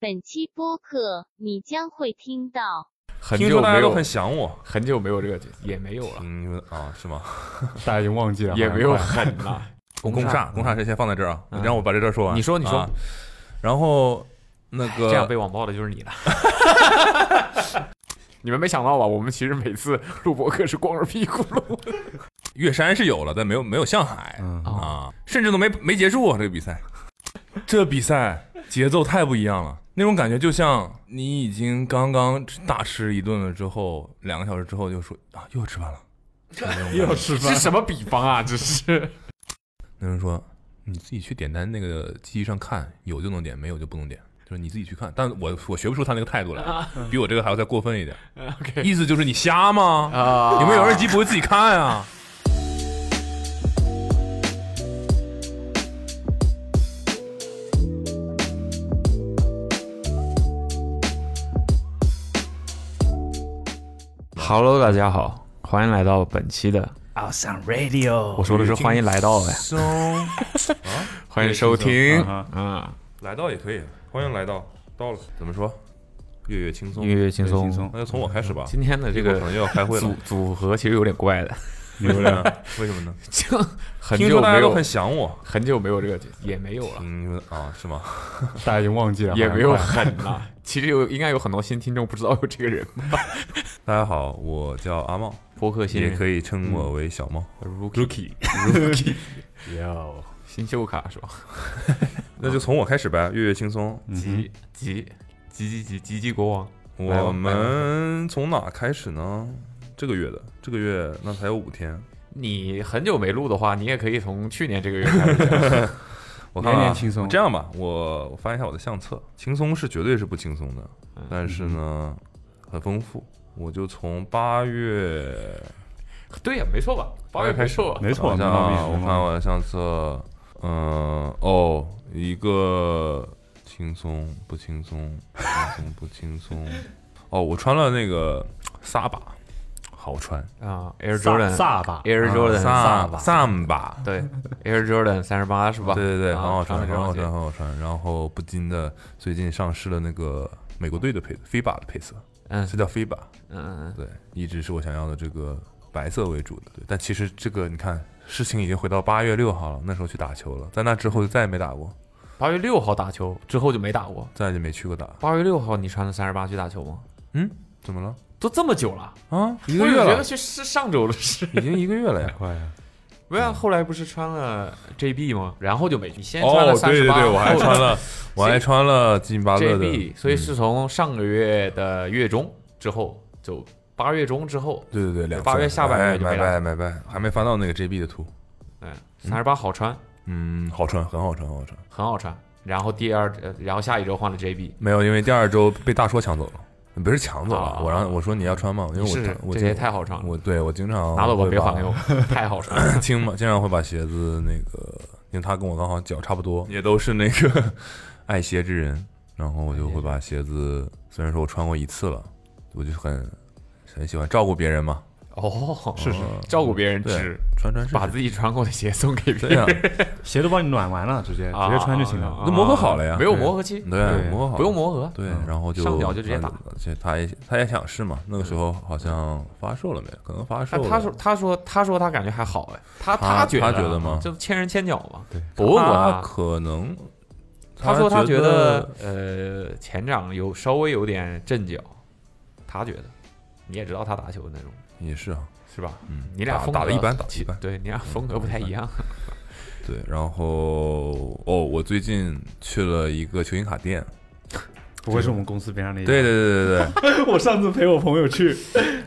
本期播客你将会听到很听久没有说大家都很想我，很久没有这个也没有了，嗯啊是吗？大家已经忘记了，也没有很 了。攻煞，公煞是先放在这儿啊，嗯你让我把这段说完。你说你说啊然后那个这样个被网暴的就是你了。你们没想到吧？我们其实每次录播客是光着屁股录。岳山是有了，但没有没有向海嗯哦啊，甚至都没没结束啊这个比赛。这比赛节奏太不一样了，那种感觉就像你已经刚刚大吃一顿了之后，两个小时之后就说啊又吃饭了。又要吃饭是，什么比方啊？这是那人说你自己去点单那个机器上看，有就能点，没有就不能点，就是你自己去看。但我我学不出他那个态度来，比我这个还要再过分一点。OK 意思就是你瞎吗？啊有没有人机不会自己看啊？？Hello，大家好，欢迎来到本期的。Awesome radio，我说的是欢迎来到欢迎收听啊啊，来到也可以，欢迎来到，到了怎么说？月月轻松，月月轻松那就从我开始吧。今天的这个可能又要开会了组，组合其实有点怪的，为什么呢？为什么呢？就很久没有说大家都很想我，很久没有这个也没有了，嗯啊是吗？大家已经忘记了，也没有很了。其实有应该有很多新听众不知道有这个人吧？大家好，我叫阿茂，播客新人也可以称我为小茂。Rookie Rookie，哟，新秀卡是吧？那就从我开始呗，月月轻松。吉吉吉吉吉吉吉国王，来吧我们从哪开始呢？这个月的，这个月那才有五天。你很久没录的话，你也可以从去年这个月开始讲。我看看啊年年轻松这样吧，我我翻一下我的相册，轻松是绝对是不轻松的，嗯但是呢，很丰富。我就从八月对呀，没错吧？八月开始没错啊我看我的相册，嗯、哦，一个轻松不轻松，轻松不轻松。哦，我穿了那个萨巴，好穿。啊，Air Jordan 萨巴 Air Jordan 萨巴萨巴，对 Air Jordan 三十八是吧？对对对，啊很好穿，很好穿，很好穿。然后不禁的，最近上市了那个美国队的配色，FIBA 的配色，嗯是叫 FIBA。嗯嗯对，一直是我想要的这个白色为主的。对，但其实这个你看，事情已经回到八月六号了，那时候去打球了，在那之后就再也没打过，八月六号打球之后就没打过。再就没去过打。八月六号你穿的三十八去打球吗？嗯，怎么了？都这么久了，啊，一一个月了觉得，是是上周的事。已经一个月了呀。快呀！没有啊，后来不是穿了 JB 吗？然后就没去。你先穿了哦，三十八，对对对，我还穿了，我还穿了金巴勒的 JB，所以嗯是从上个月的月中之后，就八月中之后，对对对，两八月下半月就没买买拜，还没翻到那个 JB 的图。嗯，三十八好穿，嗯，好穿，很好穿，很好穿。很好穿。然后第二，呃然后下一周换了 JB，没有，因为第二周被大说抢走了，不是抢走了，啊我让我说你要穿吗？因为我是我这鞋太好穿了，我对我经常拿走吧，会把别还给我，太好穿了。经嘛经常会把鞋子那个，因为他跟我刚好脚差不多，也都是那个 爱鞋之人，然后我就会把鞋子，虽然说我穿过一次了，我就很很喜欢照顾别人嘛，哦，是是照顾别人对只穿穿把自己穿过的鞋送给别人，，鞋都帮你暖完了，直接啊直接穿就行了。啊都磨合好了呀没有磨合期，对对磨合好，不用磨合。对嗯，然后就上脚就直接打。而且他也他也想试嘛，那个时候好像发售了没？可能发售他说，他说，他说他感觉还好哎，他他觉得他觉得吗？就千人千脚嘛。对，我问过可能他说他觉觉得呃前掌有稍微有点震脚，他觉得，你也知道他打球的那种也是啊，是吧？嗯，你俩打打的一般，打的一般。对你俩风格不太一样。对，然后哦，我最近去了一个球星卡店。不会是我们公司边上那家？对对对对对。我上次陪我朋友去，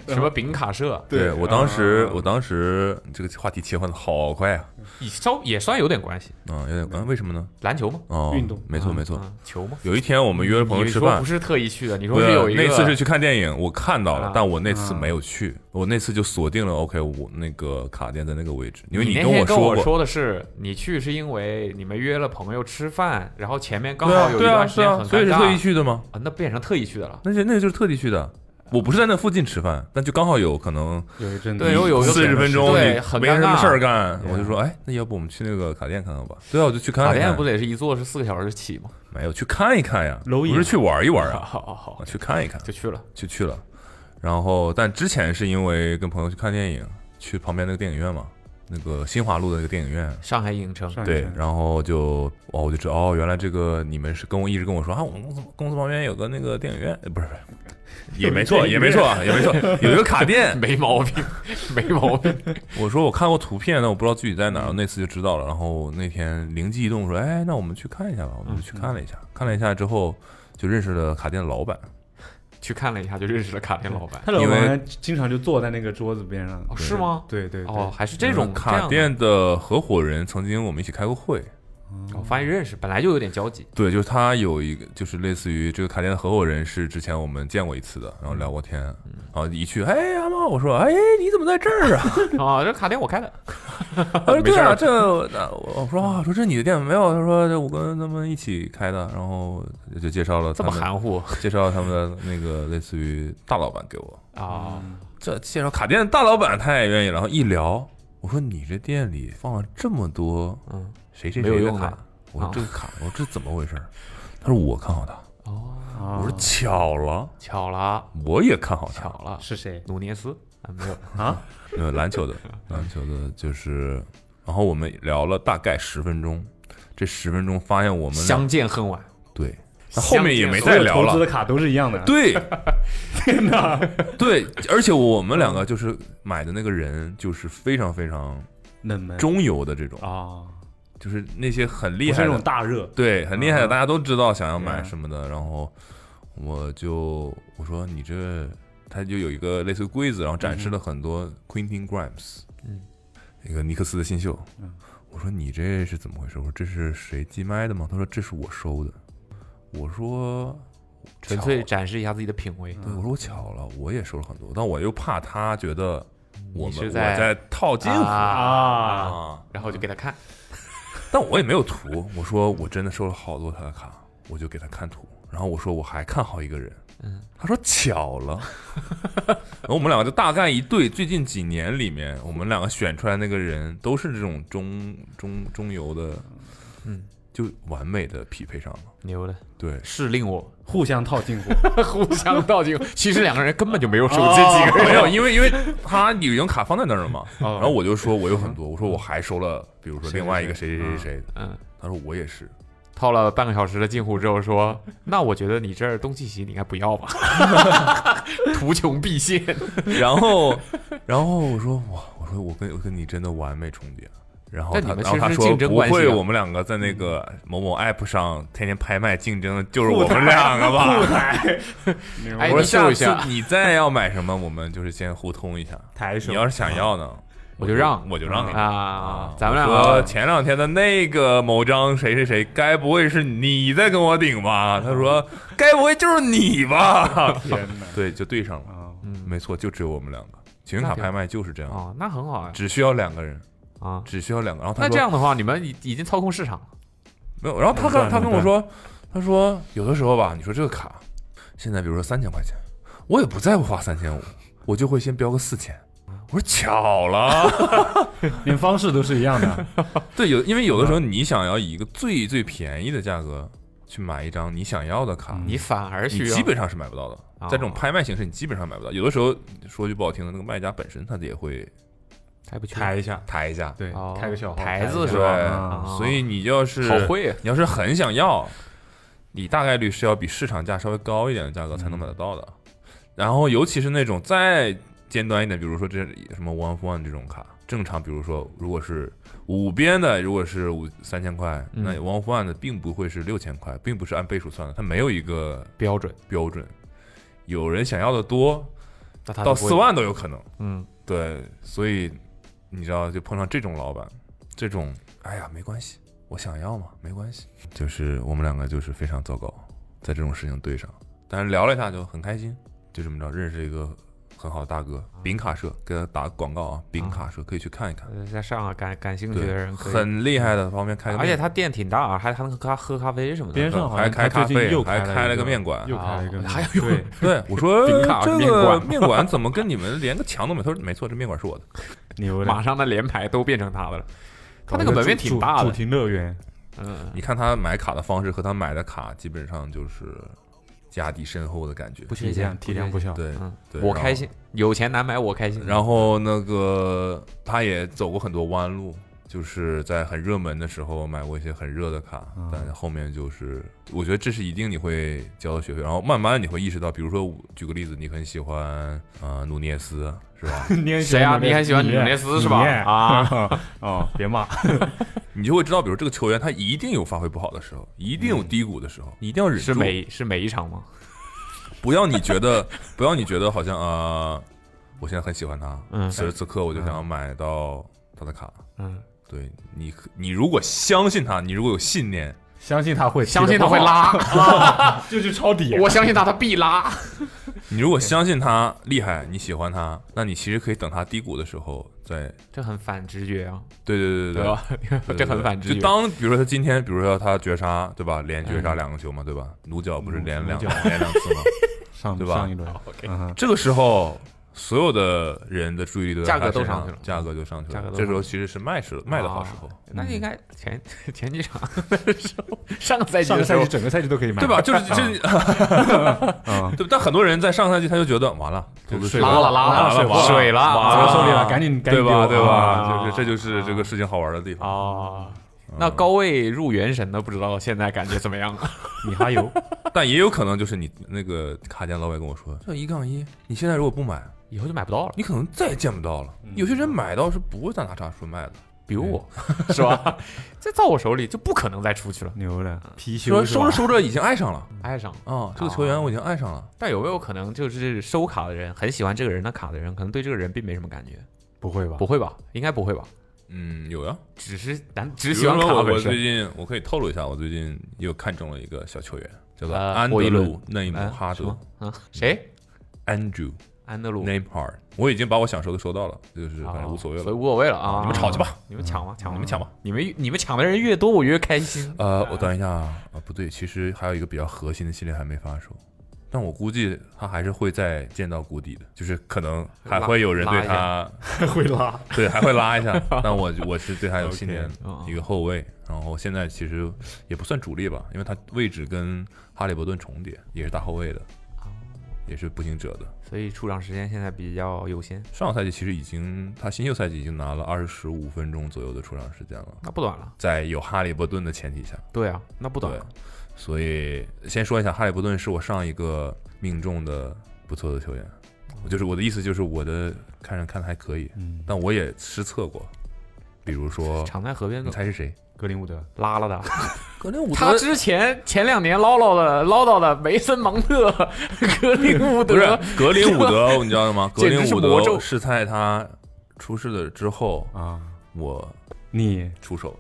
什么饼卡社，对，我当时啊。我当时这个话题切换的好快啊，也稍也算有点关系。嗯，有点关，为什么呢？篮球吗？哦，运动。嗯没错没错。嗯球吗？有一天我们约了朋友吃饭。你说不，是特意去的，你说是是有一个那次是去看电影，我看到了啊，但我那次没有去，我那次就锁定了 OK，我那个卡店在那个位置，因为你跟我说过，说的是，你去是因为你们约了朋友吃饭，然后前面刚好有一段时间很所以是特意尴尬去的吗？啊，那变成特意去的了。那就那个就是特地去的，我不是在那附近吃饭，但就刚好有可能有一阵对有有四十分钟，对很尴尬没什么事儿干，我就说，哎，那要不我们去那个卡店看看吧？对啊，我就去看卡。店不得是一坐是四个小时起吗？没有去看一看呀，不是去玩一玩啊，好好好啊，去看一看，就去了。就去了。然后，但之前是因为跟朋友去看电影，去旁边那个电影院嘛，那个新华路的那个电影院。上海影城，对然后就哦，我就知道哦，原来这个你们是跟我一直跟我说啊，我们公司公司旁边有个那个电影院，呃不是不是，也没错，也没错，也没错，有一个卡店。没毛病，没毛病。我说我看过图片，但我不知道具体在哪儿，那次就知道了。然后那天灵机一动说，哎，那我们去看一下吧。我们就去看了一下，看了一下之后就认识了卡店的老板。去看了一下，就认识了卡店老板。他老板经常就坐在那个桌子边上。哦，是吗？对对对哦，还是这种这卡店的合伙人，曾经我们一起开过会。我发现认识，本来就有点交集。对，就是他有一个，就是类似于这个卡店的合伙人是之前我们见过一次的，然后聊过天，然后一去，哎，阿猫，我说，哎，你怎么在这儿啊？啊，这卡店我开的。他说 对啊，这那我说啊，说这是你的店没有？他说这我跟他们一起开的，然后就介绍了这，么含糊介绍他们的那个类似于大老板给我。啊？这介绍卡店的大老板他也愿意，然后一聊，我说你这店里放了这么多嗯，谁谁没有用的谁的卡，我说啊这个卡，我说这怎么回事？他说我看好他，哦，啊我说巧了，巧了，我也看好他。巧了，是谁努涅斯啊，没有 啊？呃，篮球的，篮球的，就是，然后我们聊了大概十分钟，这十分钟发现我们相见恨晚。对，那后面也没再聊了。投资的卡都是一样的。对 天哪！对，而且我们两个就是买的那个人，就是非常非常冷门中游的这种，啊，就是那些很厉不是那种害的，大热。对，很厉害的，啊大家都知道想要买什么的。然后我就我说你这，他就有一个类似于柜子，然后展示了很多 Quentin Grimes，嗯，那个尼克斯的新秀。嗯我说你这是怎么回事？我说这是谁寄卖的吗？他说这是我收的。我说纯粹展示一下自己的品味。对，我说我巧了，我也收了很多，但我又怕他觉得我们我在在套近乎啊，啊，然后就给他看。但我也没有图。我说我真的收了好多他的卡，我就给他看图。然后我说我还看好一个人，嗯，他说巧了。然后我们两个就大概一对，最近几年里面，我们两个选出来那个人都是这种中中中游的，嗯，就完美的匹配上了。牛的，对，是令我互相套近乎，互相套近乎。其实两个人根本就没有手机几个人，没有，因为因为他旅行卡放在那儿了嘛。然 然后我就说我有很多，我说我还收了，比如说另外一个谁谁谁谁，嗯，他说我也是。套了半个小时的近乎之后说，那我觉得你这儿东契奇你应该不要吧，图穷匕见。然后，然后我说哇，我说我跟我跟你真的完美重叠。然后他，然后他说不会，我们两个在那个某某 app 上天天拍卖竞争的就是我们两个吧？哎我说你秀一下下次你再要买什么，我们就是先互通一下。你要是想要呢，我就让我就让你啊，咱们俩说个前两天的那个某张谁谁谁，该不会是你在跟我顶吧？他说 该不会就是你吧？天哪！对，就对上了，啊，嗯没错，就只有我们两个。情缘卡拍卖就是这样，哦，那很好啊只需要两个人，啊。只需要两个。然后他那这样的话，你们已已经操控市场了。没有，然后他跟他跟我说，他说有的时候吧，你说这个卡现在比如说三千块钱，我也不在乎花三千五，我就会先标个四千。我说巧了，连方式都是一样的。对，有因为有的时候你想要以一个最最便宜的价格去买一张你想要的卡，嗯你反而需要你基本上是买不到的。哦在这种拍卖形式，你基本上买不到。有的时候说句不好听的，那个卖家本身他也会抬不起抬一下，抬一下，对哦，开个小号台子是吧？所以你要是好会。啊你要是很想要，你大概率是要比市场价稍微高一点的价格才能买得到的。然后尤其是那种再尖端一点，比如说这什么 One for One 这种卡，正常比如说如果是五边的，如果是五三千块，嗯。那 One for One 的并不会是六千块，并不是按倍数算的，它没有一个标准，标准。有人想要的多，那他就不会到四，万都有可能。嗯，对，所以你知道，就碰上这种老板，这种，哎呀，没关系，我想要嘛，没关系。就是我们两个就是非常糟糕，在这种事情对上，但是聊了一下就很开心，就这么着认识一个很好的大哥，饼卡社给他打个广告啊，饼卡社可以去看一看，呃在上海感感兴趣的，人，很厉害的，方便开而且他店挺大，啊还还能喝咖喝咖啡什么的。边上好还开咖啡，最近又还开了了个面馆，又开了一个还有对，对，我说饼卡这个面馆面馆怎么跟你们连个墙都没？他说没错，这面馆是我的。牛的，马上的连排都变成他的了。他那个门面挺大的，主题乐园，嗯，你看他买卡的方式和他买的卡基本上就是家底深厚的感觉。不缺钱体谅，体量不小，对嗯，对，我开心，有钱难买我开心。然后那个他也走过很多弯路，就是在很热门的时候买过一些很热的卡，嗯但后面就是我觉得这是一定你会交的学费，然后慢慢你会意识到，比如说举个例子，你很喜欢呃努涅斯是吧？你很喜谁啊你很喜欢努涅斯是吧啊，哦，别骂，你就会知道，比如这个球员他一定有发挥不好的时候，一定有低谷的时候，你一定要忍住。是每是每一场吗？不要你觉得，不要你觉得好像啊、呃我现在很喜欢他，嗯此时此刻我就想要买到他的卡。嗯，对你，你如果相信他，你如果有信念，相信他会，相信他会，拉，就去抄底，我相信他，他必拉。你如果相信他厉害，你喜欢他，那你其实可以等他低谷的时候再，这很反直觉啊，对对对 对？对这很反直觉。就当比如说他今天，比如说他绝杀，对吧？连绝杀嗯两个球嘛，对吧？努角不是连两连两次吗？上对吧上一轮，OK，这个时候，所有的人的注意力都在价格都上去了价格就上去了。价格这时候其实是卖时卖的好时候，那应该前前几场 的时候，上个赛季的赛季，整个赛季都可以买，对吧？就是这，嗯，对。但很多人在上赛季他就觉得完了，就是水拉了拉了了水了完了砸到手里了，赶紧赶紧对吧？对吧？啊就是这就是这个事情好玩的地方。啊。那高位入元神的不知道现在感觉怎么样了？米哈游，但也有可能就是你那个卡店老板跟我说，这一杠一，你现在如果不买，以后就买不到了。你可能再也见不到了。有些人买到是不会再拿叉顺卖的。比如我，是吧？这在我手里就不可能再出去了。牛了貔貅说收着收着已经爱上了爱上，啊，这个球员我已经爱上了。但有没有可能就是收卡的人很喜欢这个人的卡的人，可能对这个人并没什么感觉？不会吧？不会吧？应该不会吧？嗯，有呀。只是咱只喜欢卡本身。最近我可以透露一下，我最近又看中了一个小球员，叫安德鲁内姆哎哈德啊？谁？Andrew 安德鲁。Name Hard，我已经把我想收的收到了，就是反正无所谓了。所以无所谓了啊！你们吵去吧，你们抢吧，抢吧你们抢吧。你们你们抢的人越多，我越开心。呃，我等一下啊，啊不对，其实还有一个比较核心的系列还没发售，但我估计他还是会再见到谷底的，就是可能还会有人对他 会拉，对还会拉一下，但我我是对他有信 念一个后卫，然后现在其实也不算主力吧，因为他位置跟哈利伯顿重叠，也是大后卫的，也是步行者的。所以出场时间现在比较优先，上个赛季其实已经他新秀赛季已经拿了二十五分钟左右的出场时间了，那不短了。在有哈利伯顿的前提下，对啊，那不短了。，所以先说一下，哈利伯顿是我上一个命中的不错的球员，就是我的意思就是我的看着看的还可以，嗯，但我也失策过，比如说，常在河边，你猜是谁？格林伍德，拉了的。格林伍德。他之前前两年唠叨的唠叨的梅森蒙特、格林伍不是德，格林伍德，你知道吗？格林伍德是在他出事了之后，啊，我你，出手了，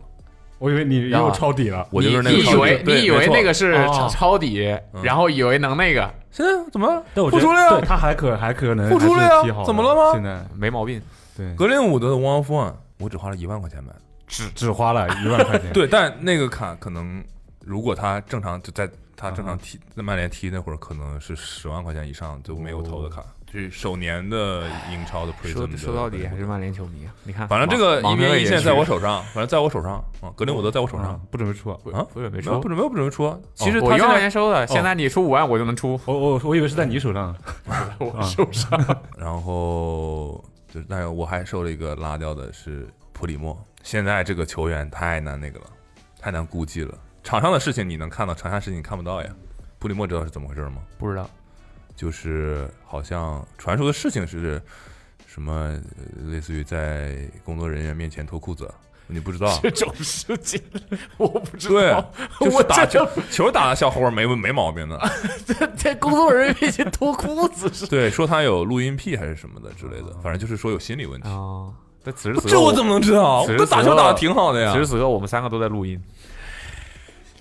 我以为你又抄底了，我就是那个你以为你以为那个是哦。抄抄底，嗯。然后以为能那个，现在怎么？了？但我觉得复出了呀他还可还可能不出了呀还是踢好的怎么了吗？现在没毛病。对，格林伍德的 One of One，我只花了一万块钱买的。只只花了一万块钱，对，但那个卡可能，如果他正常就在他正常嗯踢在曼联踢那会儿，可能是十万块钱以上就没有投的卡，就是首年的英超的 Prism 的说说到底还是曼联球迷啊！你看，反正这个芒一边一线在我手，上，反正在我手上啊，格林伍德在我手上啊，不准备出啊，不准备出没有不。准备不准备出啊。其实我一万块钱收的，现在你出五万我就能出，我我我以为是在你手上，我 手上。然后就是，但是我还收了一个拉掉的是普里莫。现在这个球员太难那个了，太难估计了。场上的事情你能看到，场下事情你看不到呀。布里莫知道是怎么回事吗？不知道，就是好像传说的事情是什么，呃类似于在工作人员面前脱裤子，你不知道？这种事情我不知对道。，就是我打这球球打的小伙儿没没毛病的。在在工作人员面前脱裤子是对，说他有录音癖还是什么的之类的，反正就是说有心理问题。啊。但此时此刻，这我怎么能知道？此时我打球打的挺好的呀此。时此刻我们三个都在录音。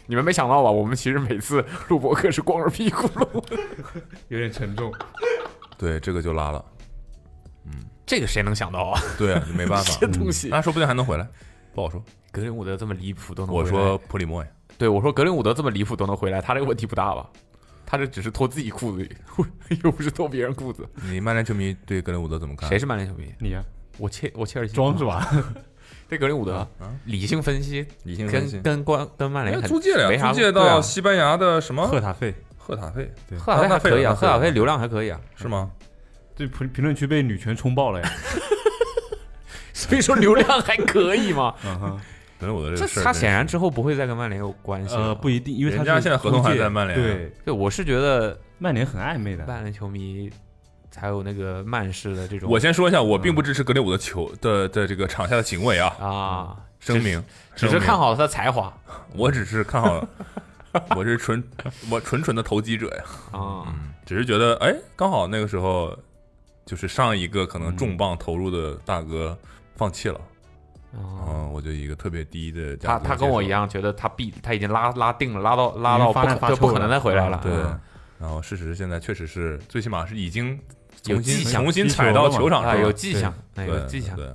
你们没想到吧？我们其实每次录播客是光着屁股录。有点沉重。对，这个就拉了。嗯这个谁能想到啊？对啊，没办法 这，东西，那说不定还能回来，不好说。格林伍德这么离谱都能回来，我说普里莫呀，对我说格林伍德这么离谱都能回来，他这个问题不大吧？他这只是脱自己裤子，又不是脱别人裤子。你曼联球迷对格林伍德怎么看？谁是曼联球迷？你呀，我切我切尔西装是吧？对格林伍德啊理性分析，理性分析跟？跟关跟曼联租借了呀，没啥租借到西班牙的什么赫塔费，赫塔费对，赫塔费还可以啊，赫塔费流量还可以啊，是吗？对评评论区被女权冲爆了呀！所以说流量还可以嘛。嗯哼，格林伍德这他显然之后不会再跟曼联有关系。呃，不一定，因为他家现在合同还在曼联啊对，对，我是觉得曼联很暧昧的。曼联球迷才有那个曼式的这种我先说一下，我并不支持格林伍德球的的这个场下的行为啊，啊，声明，只是看好了他的才华。我只是看好，我是纯我纯纯的投机者呀，啊。嗯，只是觉得哎，刚好那个时候就是上一个可能重磅投入的大哥放弃了，啊嗯，我就以一个特别低的价格他他跟我一，样，觉得他必他已经拉拉定了，拉到拉到不发发臭可就不可能再回来了。对嗯，然后事实现在确实是最起码是已经有迹象重新踩到球场啊，上，有迹象，哎对有迹象。对，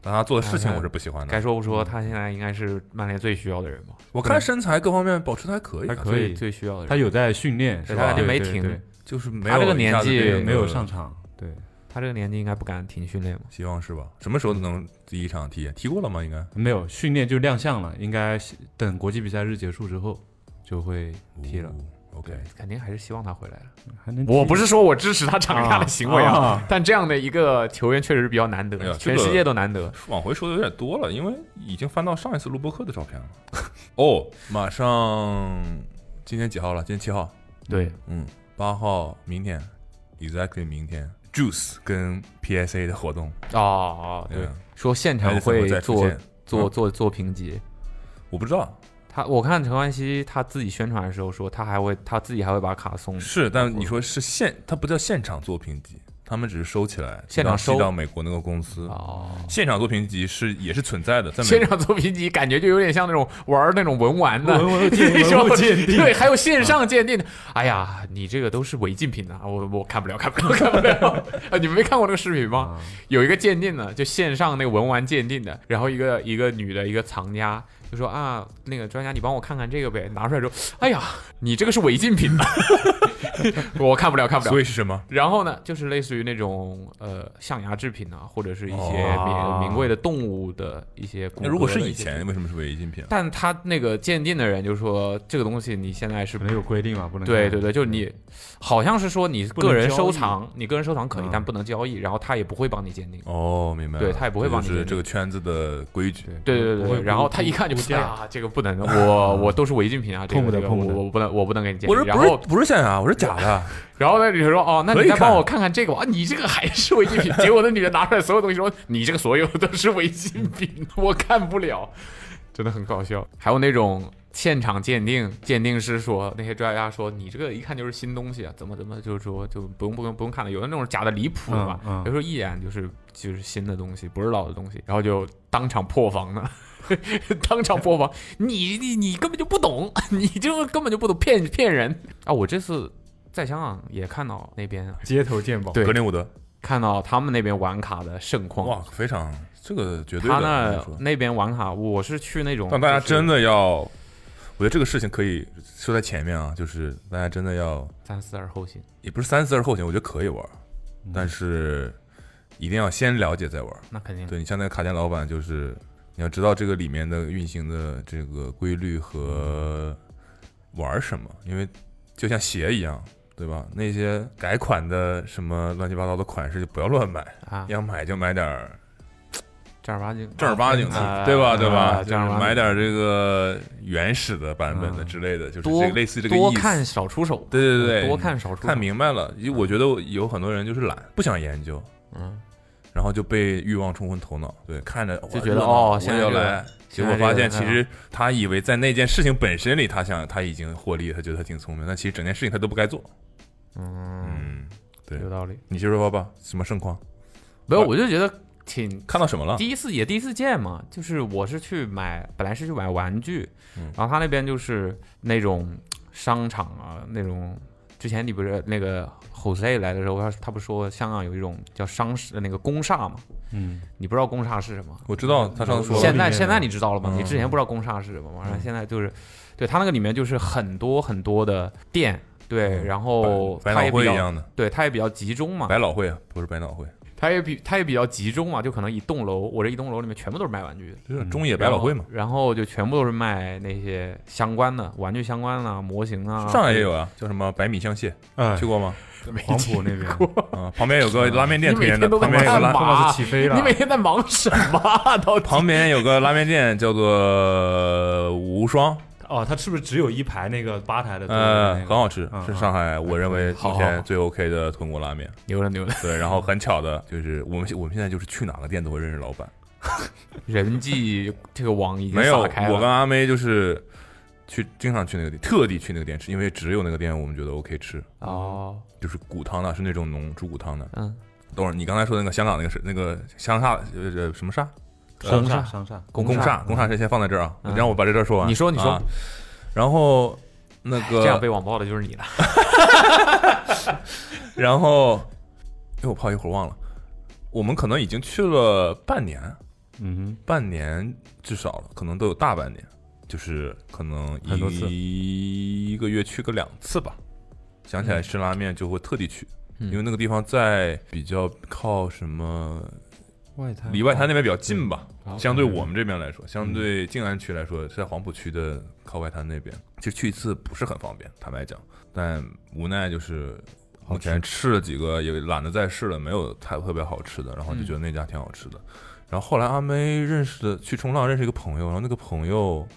但他做的事情我是不喜欢的。该说不说，他现在应该是曼联最需要的人吧，我看身材各方面保持的还可以啊，还可以最最需要的人。他有在训练，是吧？对他肯定没停就是没他这个年纪没有上场，对，他这个年纪应该不敢停训练嘛。希望是吧？什么时候能第一场踢？踢过了吗？应该没有训练就亮相了，应该等国际比赛日结束之后就会踢了，哦 OK，肯定还是希望他回来的。还能我不是说我支持他场下的行为啊，啊但这样的一个球员确实是比较难得全世界都难得。往回说的有点多了，因为已经翻到上一次录播课的照片了。哦，马上今天几号了？今天七号。对，嗯，八号，明天，exactly 明天，Juice 跟 PSA 的活动，哦哦，对嗯，说现场会做做做做评级。我不知道，他我看陈冠希他自己宣传的时候说，他还会他自己还会把卡送。是，但你说是现，他不叫现场作评级，他们只是收起来，现场收寄到美国那个公司。哦，现场作评级是也是存在的，在美现场作评级感觉就有点像那种玩那种文玩的，文物鉴定 对，还有线上鉴定的。哎呀，你这个都是违禁品啊！我我看不了，看不了，看不了。啊，你们没看过那个视频吗？啊有一个鉴定的，就线上那个文玩鉴定的，然后一个一个女的一个藏家就说啊，那个专家你帮我看看这个呗，拿出来之后，哎呀，你这个是违禁品，我看不了，看不了所。以是什么？然后呢，就是类似于那种呃象牙制品啊，或者是一些哦名名贵的动物的一些骨骼的一些。那如果是以前，为什么是违禁品？但他那个鉴定的人就说这个东西你现在是可能有规定嘛，不能对对对，就是你好像是说你个人收藏，你个人收藏可以，嗯但不能交易，然后他也不会帮你鉴定。哦，明白了。对他也不会帮你这就是鉴定这个圈子的规矩。对对对对，然后他一看就哎估价呀，这个不能，我 我都是违禁品啊，这个碰不得这个碰不得我我不能我不能给你鉴定。我说不是不是象牙，我是假的。然后那女的说哦，那你再帮我看看这个吧，啊，你这个还是违禁品。结果那女的拿出来所有东西说你这个所有都是违禁品，我看不了，真的很搞笑。还有那种现场鉴定，鉴定师说那些专家说你这个一看就是新东西啊，怎么怎么就是说就不用不用不用看了，有的那种假的离谱的嘛，有时候一眼就是就是新的东西，不是老的东西，然后就当场破防呢。当场破防，你你你根本就不懂，你就根本就不懂骗骗人啊！我这次在香港也看到那边街头鉴宝，对格林伍德，看到他们那边玩卡的盛况，哇，非常这个绝对的。他那那边玩卡，我是去那种，但大家真的的要，我觉得这个事情可以说在前面啊，就是大家真的要，三思而后行。也不是三思而后行，我觉得可以玩，但是一定要先了解再玩。那肯定对你像那个卡店老板，就是你要知道这个里面的运行的这个规律和玩什么，因为就像鞋一样，对吧？那些改款的什么乱七八糟的款式就不要乱买，啊，要买就买点儿正儿八经正儿八经的，啊对吧？对吧？啊就是买点这个原始的版本的嗯之类的，就是这个类似这个意思。多看少出手，对对对对，多看少出手，看明白了。因为我觉得有很多人就是懒，不想研究，嗯，然后就被欲望冲昏头脑。对，看着就觉得哦我现在要来，结果发现其实他以为在那件事情本身里，他想他已经获利，他觉得他挺聪明，但其实整件事情他都不该做。嗯，嗯，对有道理。你接着说吧，什么盛况？没有，我就觉得挺看到什么了？第一次也第一次见嘛，就是我是去买，本来是去买玩具，嗯然后他那边就是那种商场啊，那种之前你不是那个 Jose 来的时候，他他不说香港有一种叫商事那个公厦嘛？嗯，你不知道公厦是什么？我知道他上次说现在现在你知道了吗？嗯你之前不知道公厦是什么吗？然后现在就是，对他那个里面就是很多很多的店，对，嗯然后百也比较，汇一样的，对，它也比较集中嘛，百老汇啊，不是百脑汇，它也比它也比较集中嘛，就可能一栋楼，我这一栋楼里面全部都是卖玩具的。就是中野百老汇嘛。然后就全部都是卖那些相关的玩具相关的模型啊。上海也有啊，叫什么百米香榭，哎去，过吗？黄埔那边啊，旁边有个拉面店推荐的，你每天都在旁边有个拉干嘛碰到是起飞了，你每天在忙什么啊？到底旁边有个拉面店叫做无双，哦，它是不是只有一排那个吧台的座位呃，很好吃，嗯是上海我认为好好好目前最 OK 的豚骨拉面。牛了牛了，对，然后很巧的就是我们我们现在就是去哪个店都会认识老板，人际这个网已经没有。我跟阿妹就是去经常去那个店，特地去那个店吃，因为只有那个店我们觉得 OK 吃，哦，就是骨汤的，是那种浓猪骨汤的。嗯，等会儿你刚才说那个香港那个是那个香煞呃什么煞？商厦商厦，公厦，公厦这先放在这儿啊，嗯。你让我把这段说完。你说你说。啊然后那个这样，被网暴的就是你了。然后，哎，我怕一会儿忘了，我们可能已经去了半年，嗯半年至少了，可能都有大半年，就是可能一个月去个两次吧。想起来吃拉面就会特地去，嗯。因为那个地方在比较靠什么，哼，外滩离外滩那边比较近吧。相对我们这边来说，相对静安区来说，是在黄浦区的靠外滩那边，其实去一次不是很方便，坦白讲。但无奈就是目前吃了几个，也懒得再试了，没有太特别好吃的，然后就觉得那家挺好吃的。然后后来阿妹认识的去冲浪认识一个朋友，然后那个朋友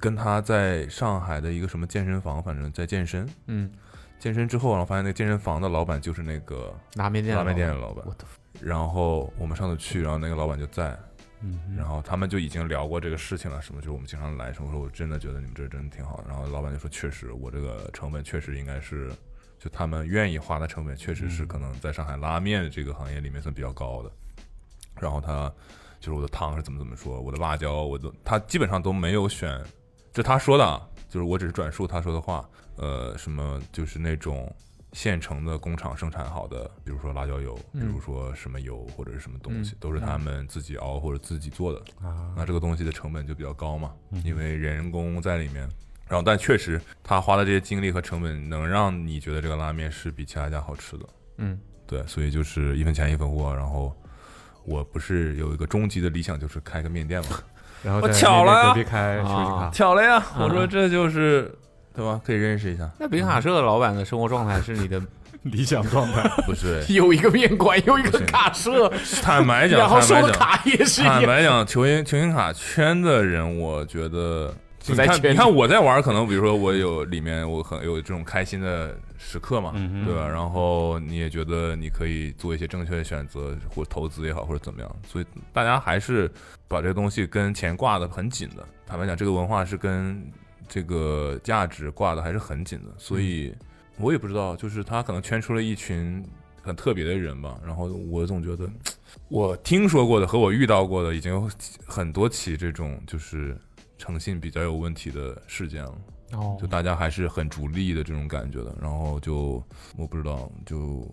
跟他在上海的一个什么健身房，反正在健身。嗯，健身之后，然后发现那个健身房的老板就是那个拉面店的拉面店的老老板我的。然后我们上次去，然后那个老板就在，嗯，然后他们就已经聊过这个事情了，什么就是我们经常来什么，我说我真的觉得你们这真的挺好的。然后老板就说，确实我这个成本确实应该是，就他们愿意花的成本，确实是嗯可能在上海拉面这个行业里面算比较高的。然后他就是我的汤是怎么怎么说，我的辣椒，我都他基本上都没有选，这他说的，啊，就是我只是转述他说的话，呃，什么就是那种。现成的工厂生产好的，比如说辣椒油，比嗯如说什么油或者是什么东西，嗯都是他们自己熬或者自己做的。啊，那这个东西的成本就比较高嘛，嗯因为人工在里面。然后，但确实他花的这些精力和成本，能让你觉得这个拉面是比其他家好吃的。嗯，对，所以就是一分钱一分货。然后我不是有一个终极的理想，就是开个面店嘛。然后在巧了巧了呀，啊我说这就是对吧？可以认识一下。那饼卡社的老板的生活状态是你的 理想状态，不是，有一个面馆，有一个卡社，坦白讲，然后收的坦白讲，卡也是一样。坦白讲，球星球星卡圈的人，我觉得你看，你看我在玩，可能比如说我有里面我很有这种开心的时刻嘛，对吧？然后你也觉得你可以做一些正确的选择，或投资也好，或者怎么样。所以大家还是把这个东西跟钱挂的很紧的。坦白讲，这个文化是跟这个价值挂的还是很紧的。所以我也不知道，就是他可能圈出了一群很特别的人吧。然后我总觉得，我听说过的和我遇到过的已经有很多起这种就是诚信比较有问题的事件了。哦就大家还是很逐利的这种感觉的，然后就我不知道，就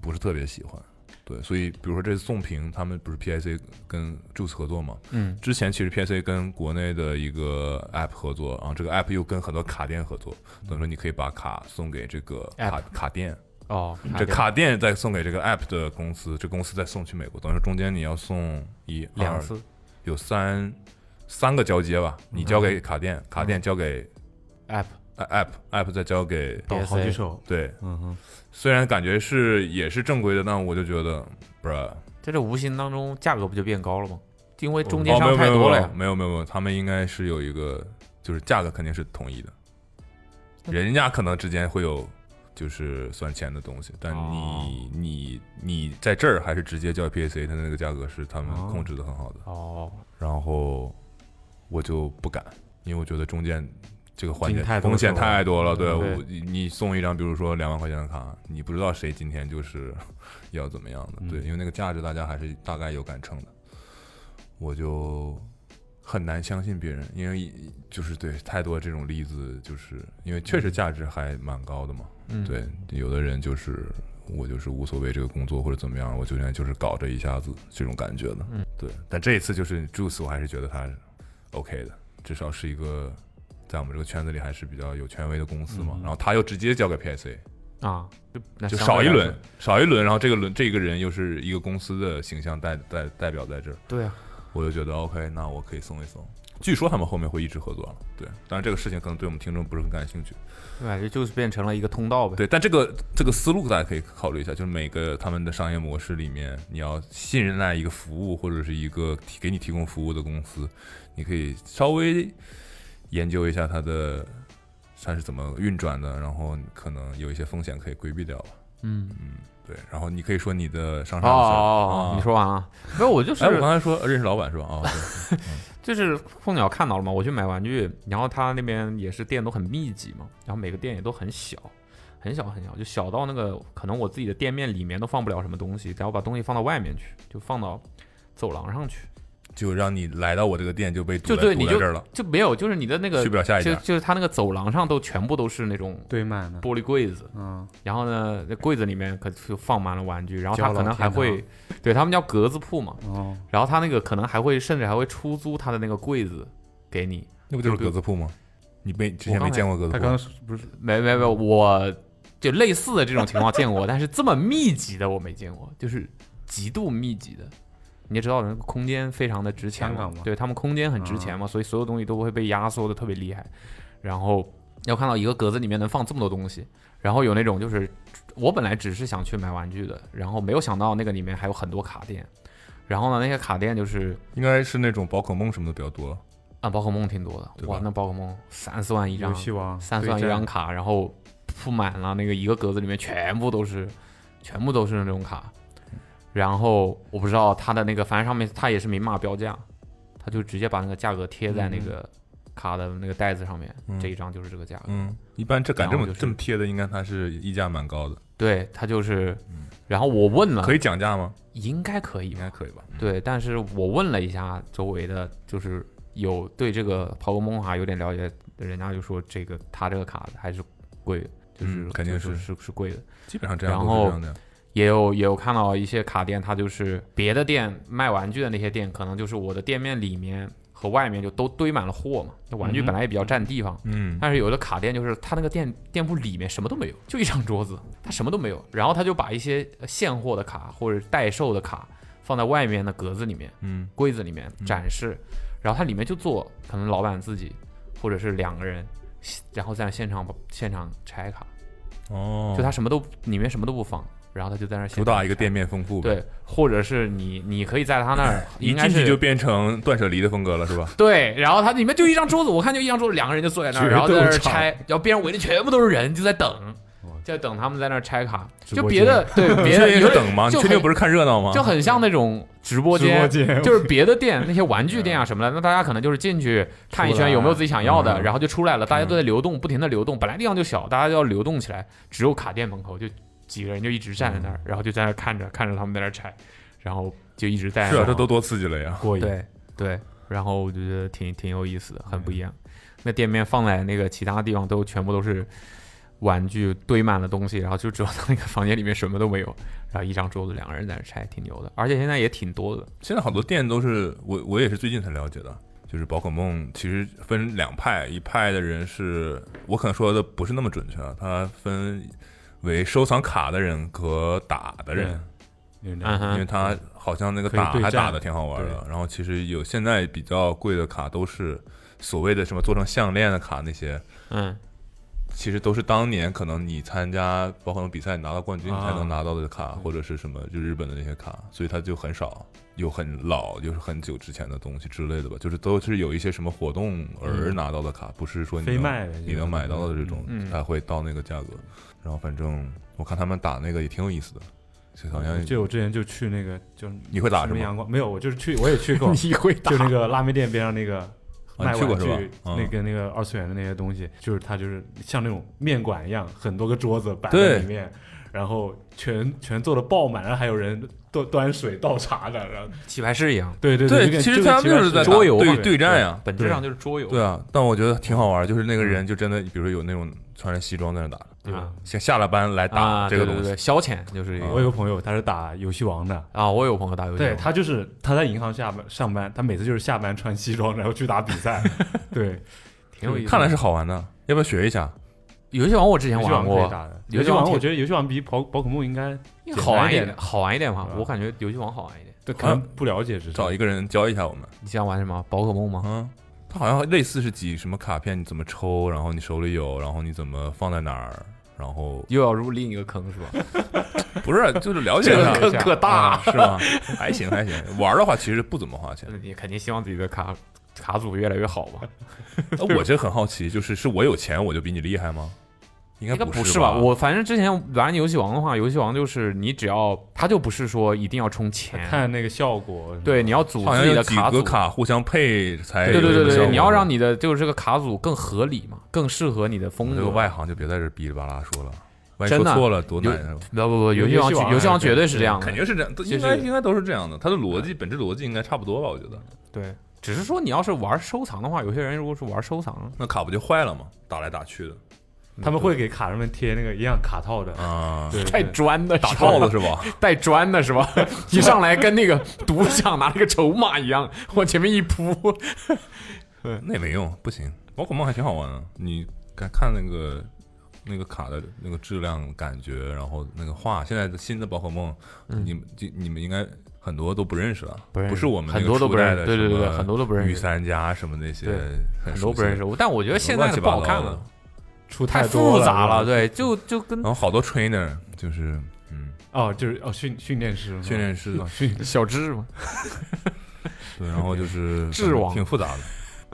不是特别喜欢。对，所以比如说这次宋平他们不是 PIC 跟 Juice 合作嘛？嗯。之前其实 PIC 跟国内的一个 App 合作，然后这个 App 又跟很多卡店合作，等于说你可以把卡送给这个卡卡店，哦，这卡店再送给这个 App 的公司，这公司再送去美国，等于说中间你要送一二两次有三三个交接吧，你交给卡店，卡店交给 app 呃 app app 再交给倒好几手，对，嗯哼，虽然感觉是也是正规的，但我就觉得不是在这无形当中价格不就变高了吗？因为中哦间商没有没有太多了呀。没有没有没有，他们应该是有一个，就是价格肯定是统一的，人家可能之间会有就是算钱的东西，但你、哦。你你在这儿还是直接交 PAC，它的那个价格是他们哦控制的很好的，哦，然后我就不敢，因为我觉得中间。这个环节风险太多了，对对。我你你送一张，比如说两万块钱的卡，你不知道谁今天就是 要怎么样的，对，嗯因为那个价值大家还是大概有杆秤的，我就很难相信别人，因为就是对太多这种例子，就是因为确实价值还蛮高的嘛，嗯，对，有的人就是我就是无所谓这个工作或者怎么样，我就现在就是搞这一下子这种感觉的。嗯，对。但这一次就是 Juice，我还是觉得他 OK 的，至少是一个在我们这个圈子里还是比较有权威的公司嘛。嗯然后他又直接交给 PSC 啊，就那就少一轮，少一轮，然后这个轮这个人又是一个公司的形象代代代表在这儿，对啊，我就觉得 OK，那我可以松一松。据说他们后面会一直合作了，对，当然这个事情可能对我们听众不是很感兴趣，对，这就是变成了一个通道呗。对，但这个这个思路大家可以考虑一下，就是每个他们的商业模式里面，你要信任赖一个服务或者是一个提给你提供服务的公司，你可以稍微研究一下它的它是怎么运转的，然后可能有一些风险可以规避掉吧。嗯，对，然后你可以说你的上哦上你说完了？没有，我就是哎，我刚才说认识老板是吧？哦，对 就是凤鸟看到了嘛，我去买玩具，然后他那边也是店都很密集嘛，然后每个店也都很小，很小很小，就小到那个可能我自己的店面里面都放不了什么东西，然后把东西放到外面去，就放到走廊上去，就让你来到我这个店就被堵在就对这儿了，就没有，就是你的那个去不了下一家。就就是他那个走廊上都全部都是那种堆满了，玻璃柜子，嗯，然后呢，那柜子里面可就放满了玩具，然后他可能还会，对他们叫格子铺嘛，哦，然后他那个可能还会甚至还会出租他的那个柜子给你，那不就是格子铺吗？你没之前没见过格子铺？他刚刚不是没没没，我就类似的这种情况见过，但是这么密集的我没见过，就是极度密集的。你也知道，那个空间非常的值钱嘛对他们空间很值钱嘛，所以所有东西都会被压缩的特别厉害。然后要看到一个格子里面能放这么多东西，然后有那种就是我本来只是想去买玩具的，然后没有想到那个里面还有很多卡店，然后呢，那些卡店就是应该是那种宝可梦什么的比较多。啊，宝可梦挺多的，哇，那宝可梦三四万一张游，戏王三四万一张卡，然后铺满了那个一个格子里面全部都是，全部都是那种卡。然后我不知道它的那个，反正上面它也是明码标价，他就直接把那个价格贴在那个卡的那个袋子上面，嗯这一张就是这个价格。嗯，一般这敢这么后就是这么贴的，应该它是溢价蛮高的。对，它就是，然后我问了，可以讲价吗？应该可以应吧？该可以吧？对，但是我问了一下周围的，就是有对这个宝可梦哈有点了解的人家就说这个他这个卡还是贵的，就是、嗯肯定就是是是贵的。基本上这样然后都是这样的。也有也有看到一些卡店，它就是别的店卖玩具的那些店，可能就是我的店面里面和外面就都堆满了货嘛。那玩具本来也比较占地方，嗯，但是有的卡店就是他那个店店铺里面什么都没有，就一张桌子，他什么都没有。然后他就把一些呃现货的卡或者代售的卡放在外面的格子里面。嗯柜子里面展示，然后它里面就做可能老板自己或者是两个人，然后在现场现场拆卡，哦，就他什么都里面什么都不放，然后他就在那主打一个店面丰富。对，或者是你你可以在他那儿 一应该是进去就变成断舍离的风格了，是吧？对，然后他里面就一张桌子，我看就一张桌子，两个人就坐在那儿，然后在那儿拆，然后边上围的全部都是人，就在等，就在等他们在那儿拆卡，就别的对 你确定别的有等吗？你确定不是看热闹吗？就很像那种直播间，就是别的店那些玩具店啊什么的，那大家可能就是进去看一圈有没有自己想要的，嗯然后就出来了，大家都在流动，不停的流动，本来地方就小，大家就要流动起来，只有卡店门口就几个人就一直站在那儿，然后就在那儿看着看着他们在那儿拆，然后就一直在那儿是啊，这都多刺激了呀！过瘾。对对，然后我就觉得挺挺有意思的，很不一样。那店面放在那个其他地方都全部都是玩具堆满了东西，然后就只有那个房间里面什么都没有，然后一张桌子两个人在那拆，挺牛的。而且现在也挺多的，现在好多店都是我我也是最近才了解的，就是宝可梦其实分两派，一派的人是我可能说的不是那么准确啊，它分为收藏卡的人和打的人，因为他好像那个打还打的挺好玩的。然后其实有现在比较贵的卡都是所谓的什么做成项链的卡那些。嗯。其实都是当年可能你参加包括比赛拿到冠军啊才能拿到的卡，或者是什么就日本的那些卡，所以它就很少，有很老，就是很久之前的东西之类的吧，就是都是有一些什么活动而拿到的卡，不是说你能非卖的你能买到的这种嗯。才会到那个价格。然后反正我看他们打那个也挺有意思的，就好像就我之前就去那个，就你会打？什么阳光没有，我就是去，我也去过，你会打？就那个拉面店边上那个卖去过是吧？那个那个二次元的那些东西，就是它就是像那种面馆一样，很多个桌子摆在里面，然后全全做的爆满，然后还有人端 端水倒茶的，然后棋牌室一样，对对对，其实他们就是在桌游对对战呀。本质上就是桌游。对啊，但我觉得挺好玩，就是那个人就真的，比如说有那种穿着西装在那打，对吧？下下了班来打啊，这个东西消遣就是一我有个朋友他是打游戏王的，啊，我有朋友打游戏，对他就是他在银行下班上班，他每次就是下班穿西装然后去打比赛，对，挺有意思的。看来是好玩的，要不要学一下？游戏王我之前玩过。游戏王我觉得游戏王比宝宝可梦应该好玩一点，好玩一点。吧我感觉游戏王好玩一点。对可能不了解，只是找一个人教一下我们。你想玩什么？宝可梦吗？嗯，它好像类似是几什么卡片，你怎么抽，然后你手里有，然后你怎么放在哪儿，然后又要入另一个坑是吧？不是就是了解这 一下个坑可大啊，是吗？还行还行，玩的话其实不怎么花钱。你肯定希望自己的卡卡组越来越好 吧？呃我这很好奇，就是是我有钱我就比你厉害吗？应该不是吧？我反正之前玩游戏王的话，游戏王就是你只要它就不是说一定要充钱，看那个效果。对，你要组自己的卡组。卡互相配才对对对对你要让你的就是这个卡组更合理嘛，更适合你的风格。这个外行就别在这哔哩吧啦说了，万一真的说错了多难受。不不不，游戏王游戏王绝对是是这样的，肯定是这样，应该应该都是这样的。它的逻辑本质逻辑应该差不多吧？我觉得。对。只是说你要是玩收藏的话，有些人如果是玩收藏，那卡不就坏了吗？打来打去的他们会给卡上面贴那个一样卡套的，啊，对，带砖的打套子是吧？带砖的是吧？一上来跟那个赌场拿了个筹码一样，往前面一扑，那也没用，不行。宝可梦还挺好玩的，你看看那个那个卡的那个质量感觉，然后那个画，现在的新的宝可梦，嗯你们就你们应该很多都不认识了，不认识是我们很多都不认识对对对对很多都不认识。御三家什么那些对，很很多不认识。但我觉得现在的不好看了，出太复杂了，对，就就跟然后好多 trainer 就是嗯。哦，就是哦训训练师，训练师，训小智嘛，对，然后就是智王。挺复杂的，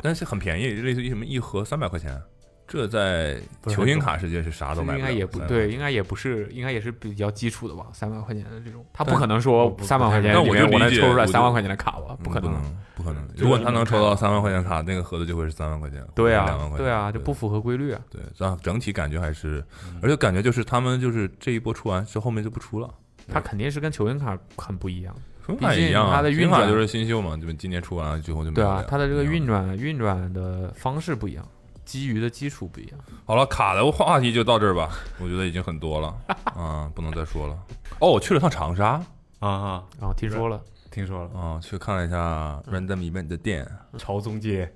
但是很便宜，类似于什么一盒三百块钱，这在球星卡世界是啥都买不了，应该也不对，应该也不是，应该也是比较基础的吧，三万块钱的这种，他不可能说不三万块钱那我就能抽出来三万块钱的卡吧，嗯不可能。能，不可能。如果他能抽到三万块钱卡，那个盒子就会是三万块钱，对啊两万块，钱。啊对啊，就不符合规律啊。对，这样整体感觉还是，嗯而且感觉就是他们就是这一波出完，之后面就不出了。他肯定是跟球星卡很不一样。分卡也一样它的运卡就是新秀嘛，就是今年出完了之后就没对啊有了，它的这个运转运转的方式不一样，基于的基础不一样。好了，卡的话题就到这儿吧，我觉得已经很多了啊，不能再说了。哦，我去了趟长沙啊啊，然后听说了，听说了，啊，去看了一下 Random Event 的店。朝宗街，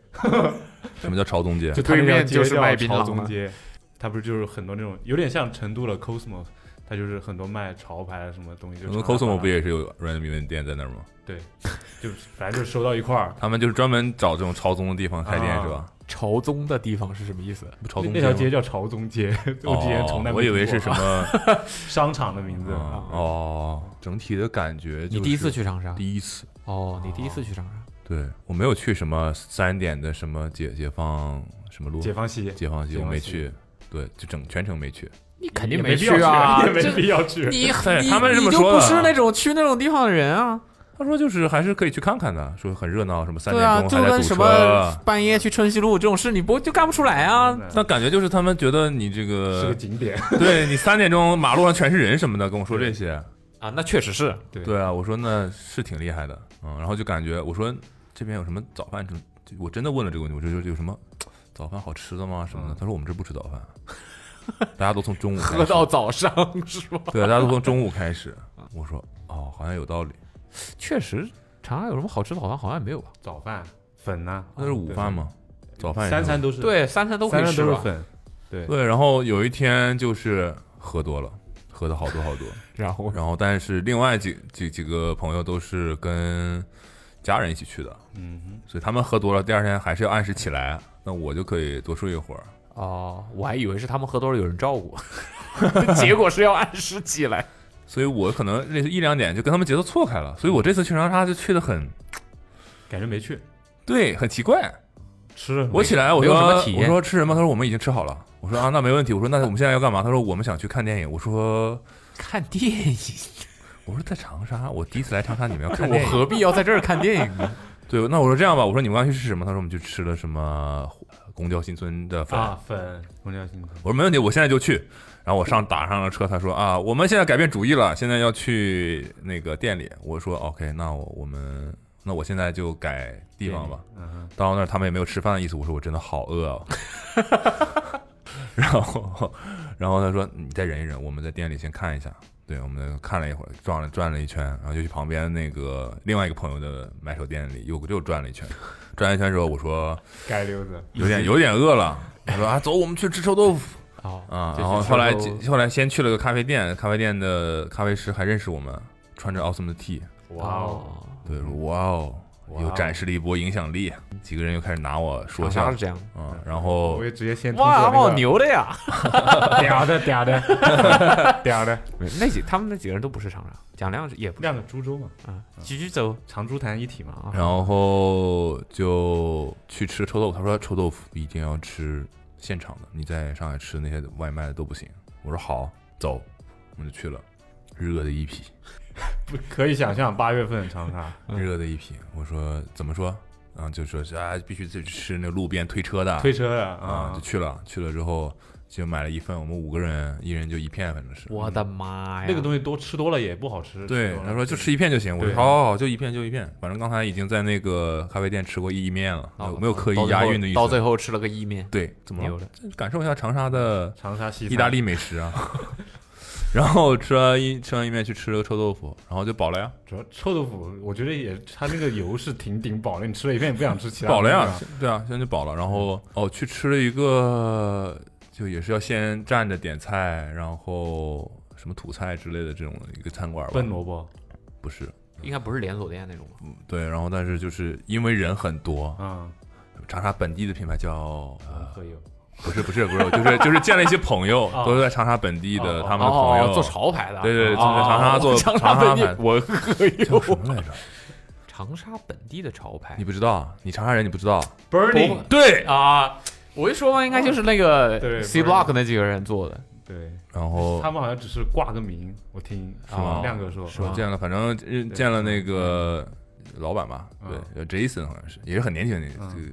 什么叫朝宗街？就对面就是卖槟榔朝宗街，它不是就是很多那种有点像成都的 Cosmos，它就是很多卖潮牌的什么东西，就我们 Cosmo 发不也是有 Random Event 店在那儿吗？对就是反正就收到一块儿。他们就是专门找这种朝宗的地方开店啊是吧？朝宗的地方是什么意思？朝宗那条街叫朝宗街，我之前从来哦，没我以为是什么 商场的名字。哦哦，整体的感觉你第一次去长沙？第一次，哦，你第一次去长沙？对我没有去什么三点的什么解解放什么路解放西，解放西，我没去，对，就整全程没去。你肯定没必去啊！要也没这必要去。你对你他们是这么你就说不是那种去那种地方的人啊。他说就是还是可以去看看的，说很热闹，什么三对啊，点钟就跟什还在堵车么。半夜去春熙路这种事，你不就干不出来啊？那感觉就是他们觉得你这个是个个，景点，对你三点钟马路上全是人什么的，跟我说这些。啊，那确实是。对对啊，我说那是挺厉害的，嗯，然后就感觉我说这边有什么早饭这，就我真的问了这个问题，我说有有什么早饭好吃的吗？什么的？嗯他说我们这不吃早饭，大家都从中午 喝到早上是吧？对，大家都从中午开始。我说哦，好像有道理。确实，长沙有什么好吃的早饭好像也没有吧？早饭粉呐，那是午饭吗？早饭也三餐都是，对，三餐都可三以吃吧。都是粉。对，对，然后有一天就是喝多了，喝的好多好多。然后然后但是另外几几几个朋友都是跟家人一起去的，嗯哼，所以他们喝多了，第二天还是要按时起来，那我就可以多睡一会儿。哦，我还以为是他们喝多了有人照顾，结果是要按时起来。所以我可能那一两点就跟他们节奏错开了，所以我这次去长沙就去的很感觉没去对，很奇怪。吃。我起来我说什么体验我说吃什么？他说我们已经吃好了。我说啊，那没问题。我说那我们现在要干嘛？他说我们想去看电影。我说看电影，我说在长沙，我第一次来长沙，你们要看 电影？我何必要在这儿看电影呢？对，那我说这样吧，我说你们刚去吃什么？他说我们去吃了什么公交新村的粉。啊，粉公交新村。我说没问题，我现在就去。然后我上打上了车，他说啊，我们现在改变主意了，现在要去那个店里。我说 OK，那我我们那我现在就改地方吧。嗯，到那儿他们也没有吃饭的意思。我说我真的好饿哦。然后然后他说你再忍一忍，我们在店里先看一下。对，我们看了一会儿，转了转了一圈，然后就去旁边那个另外一个朋友的买手店里又又转了一圈。转一圈之后，我说 该溜子有点有点饿了。他说啊，走，我们去吃臭豆腐。哦啊，然后后来后来先去了个咖啡店，咖啡店的咖啡师还认识我们，穿着 awesome 的 T，哇哦，对，哇哦，又展示了一波影响力，几个人又开始拿我说笑是，这样。嗯，然后我也直接先哇，好牛的呀！屌的屌的 屌的，那几他们那几个人都不是长沙，蒋亮是也不亮个株洲嘛，啊，继续走长株潭一体嘛。啊。然后就去吃臭豆腐，他说臭豆腐一定要吃现场的，你在上海吃那些外卖的都不行。我说好，走，我们就去了，热的一批，不可以想象八月份长沙，嗯 热的一批。我说怎么说？啊，就说是啊，必须得去吃那路边推车的，推车的啊，就去了。去了之后就买了一份，我们五个人一人就一片，反正是。我的妈呀！那个东西多吃多了也不好吃。对他说就吃一片就行。我说好好好，就一片就一片。反正刚才已经在那个咖啡店吃过意面了，啊没有刻意押韵的意思。到最后吃了个意面，对，怎么了？感受一下长沙的 长沙西意大利美食啊。然后吃完一吃完意面去吃了个臭豆腐，然后就饱了呀，主要臭豆腐，我觉得也它那个油是挺顶饱的，你吃了一片也不想吃其他。饱了呀，对啊，现在就饱了。然后哦，去吃了一个，就也是要先站着点菜，然后什么土菜之类的这种一个餐馆吧。笨萝卜，不是，应该不是连锁店那种吧？嗯对，然后但是就是因为人很多，嗯，长沙本地的品牌叫呃，不是不是不是，就是就是见了一些朋友，哦都是在长沙本地的哦他们的朋友哦，做潮牌的，对对对哦在长沙做长长沙牌本地我喝叫油，什么来着？长沙本地的潮牌你不知道？你长沙人你不知道？Burning，对，啊，我一说嘛，应该就是那个对 C Block 那几个人做的，对。然后他们好像只是挂个名，我听是吗？亮哥说是吧见了，反正见了那个老板吧，嗯对，叫 Jason 好像是，也是很年轻的，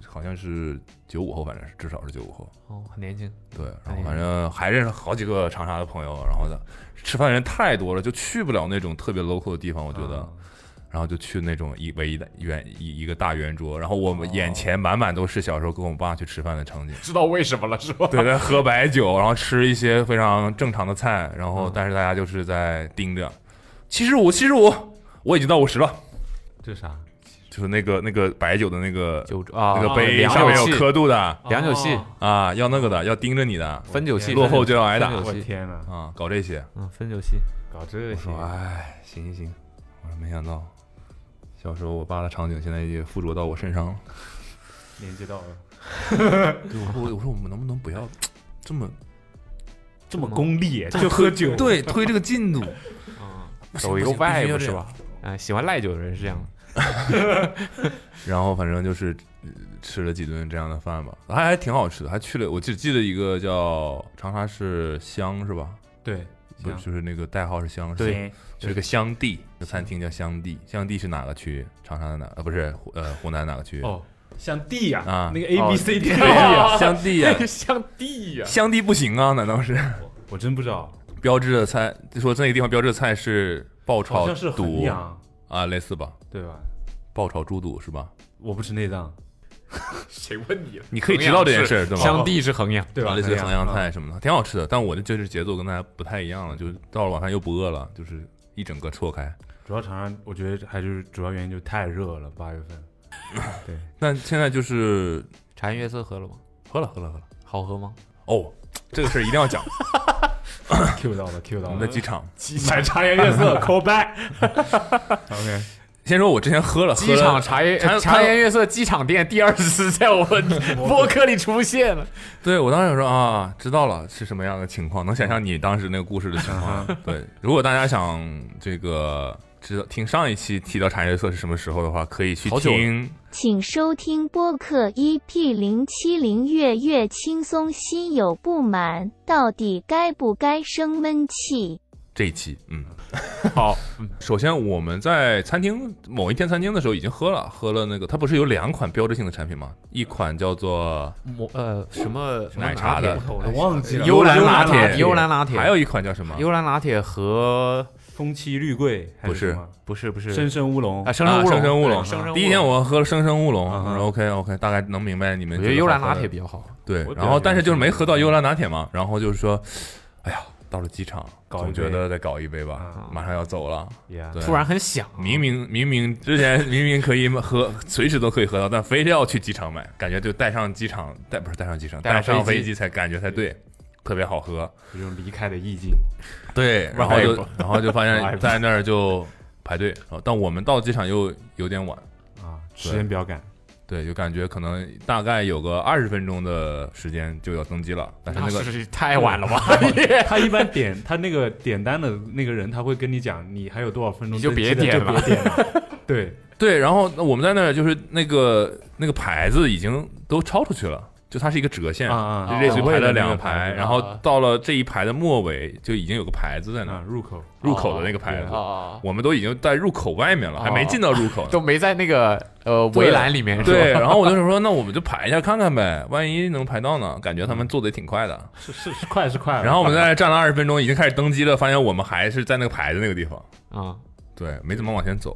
好像是九五后，反正是至少是九五后。哦，很年轻，对，然哎后反正还认识好几个长沙的朋友，然后的吃饭人太多了，就去不了那种特别 local 的地方，我觉得。嗯然后就去那种一唯一的圆一一个大圆桌，然后我们哦眼前满满都是小时候跟我爸去吃饭的场景。知道为什么了是吧？对，在喝白酒，然后吃一些非常正常的菜，然后嗯但是大家就是在盯着。七十五，七十五，我已经到五十了，这啥？就是那个那个白酒的那个酒啊，那个杯上面有，刻度的。量酒器。哦啊，要那个的，要盯着你的，分酒器，落后就要挨打。我天呐，啊，搞这些。嗯，分酒器，搞这些。我说，哎，行行行，我说没想到，小时候我爸的场景现在也附着到我身上了。连接到了 对，我说我我说我们能不能不要这么这么功利，就喝酒，对推这个进度？啊，走一个不行必须要 vibe 是吧？哎，喜欢赖酒的人是这样的，然后反正就是呃吃了几顿这样的饭吧，还还挺好吃的，还去了，我只记得一个叫长沙市香是吧？对，不，就是那个代号是香，对，是个香地，这餐厅叫香地，香地是哪个区？长沙的哪？呃，不是，湖呃，湖南哪个区？哦，香地呀，啊那个 A B C D 香地呀，香地呀，香地不行啊？难道是我真不知道，标志的菜？就说这个地方标志的菜是爆好炒像是衡肚阳，啊，类似吧？对吧？爆炒猪肚是吧？我不吃内脏，谁问你了？你可以知道这件事儿，对吗？香地是衡阳，对吧？类似于衡阳啊菜什么的，挺好吃的。但我的就是节奏跟大家不太一样了，就是到了晚上又不饿了，就是一整个错开。主要长沙，我觉得还是主要原因就太热了，八月份。对，但现在就是茶颜悦色喝了吗？喝了喝了喝了。好喝吗？哦，这个事儿一定要讲。Q 到了，Q 到我们在。机场，买茶颜悦色，call back。OK，先说我之前喝了，喝机场了茶颜茶茶颜悦色机场店第二次在我 们 播客里出现了，对我当时想说啊，知道了是什么样的情况，能想象你当时那个故事的情况。对，如果大家想这个知道听上一期提到茶颜悦色是什么时候的话，可以去听。请收听播客 EP 零七零月月轻松，心有不满，到底该不该生闷气？这一期，嗯，好，首先我们在餐厅某一天餐厅的时候已经喝了，喝了那个，它不是有两款标志性的产品吗？一款叫做我呃什么奶茶的我都忘记了。幽兰拿拿铁。铁，幽兰拿铁，还有一款叫什么？幽兰拿铁和风七绿桂还不是。什么？不是不是。生生乌龙。啊，生啊生乌龙，生生乌龙。第一天我喝了生生乌龙，OK OK，大概能明白你们我觉得幽兰拿铁比较好，对然后但是就是没喝到幽兰拿铁嘛，然后就是说，哎呀，到了机场，总觉得再搞一杯吧啊，马上要走了，对。突然很想，明明明明之前明明可以喝，随时都可以喝到，但非要去机场买，感觉就带上机场带不是带上机场，带上飞机才感觉才对，特别好喝。有种离开的意境。对，然后就然后就发现在那儿就排队，但我们到机场又有点晚，啊，时间比较赶，对，就感觉可能大概有个二十分钟的时间就要登机了，但是那个是太晚了吧？他一般点他那个点单的那个人，他会跟你讲你还有多少分钟，你就别点了就别点了。对，对，然后那我们在那儿就是那个那个牌子已经都超出去了，就它是一个折线，就类似于排了两个排，然后到了这一排的末尾就已经有个牌子在那入口。入口的那个牌子，啊，我们都已经在入口外面了，还没进到入口。都没在那个呃围栏里面，是吧？对，然后我就说，那我们就排一下看看呗，万一能排到呢？感觉他们做的也挺快的。是是是快是快，然后我们在那站了二十分钟，已经开始登机了，发现我们还是在那个牌子那个地方，啊，对，没怎么往前走。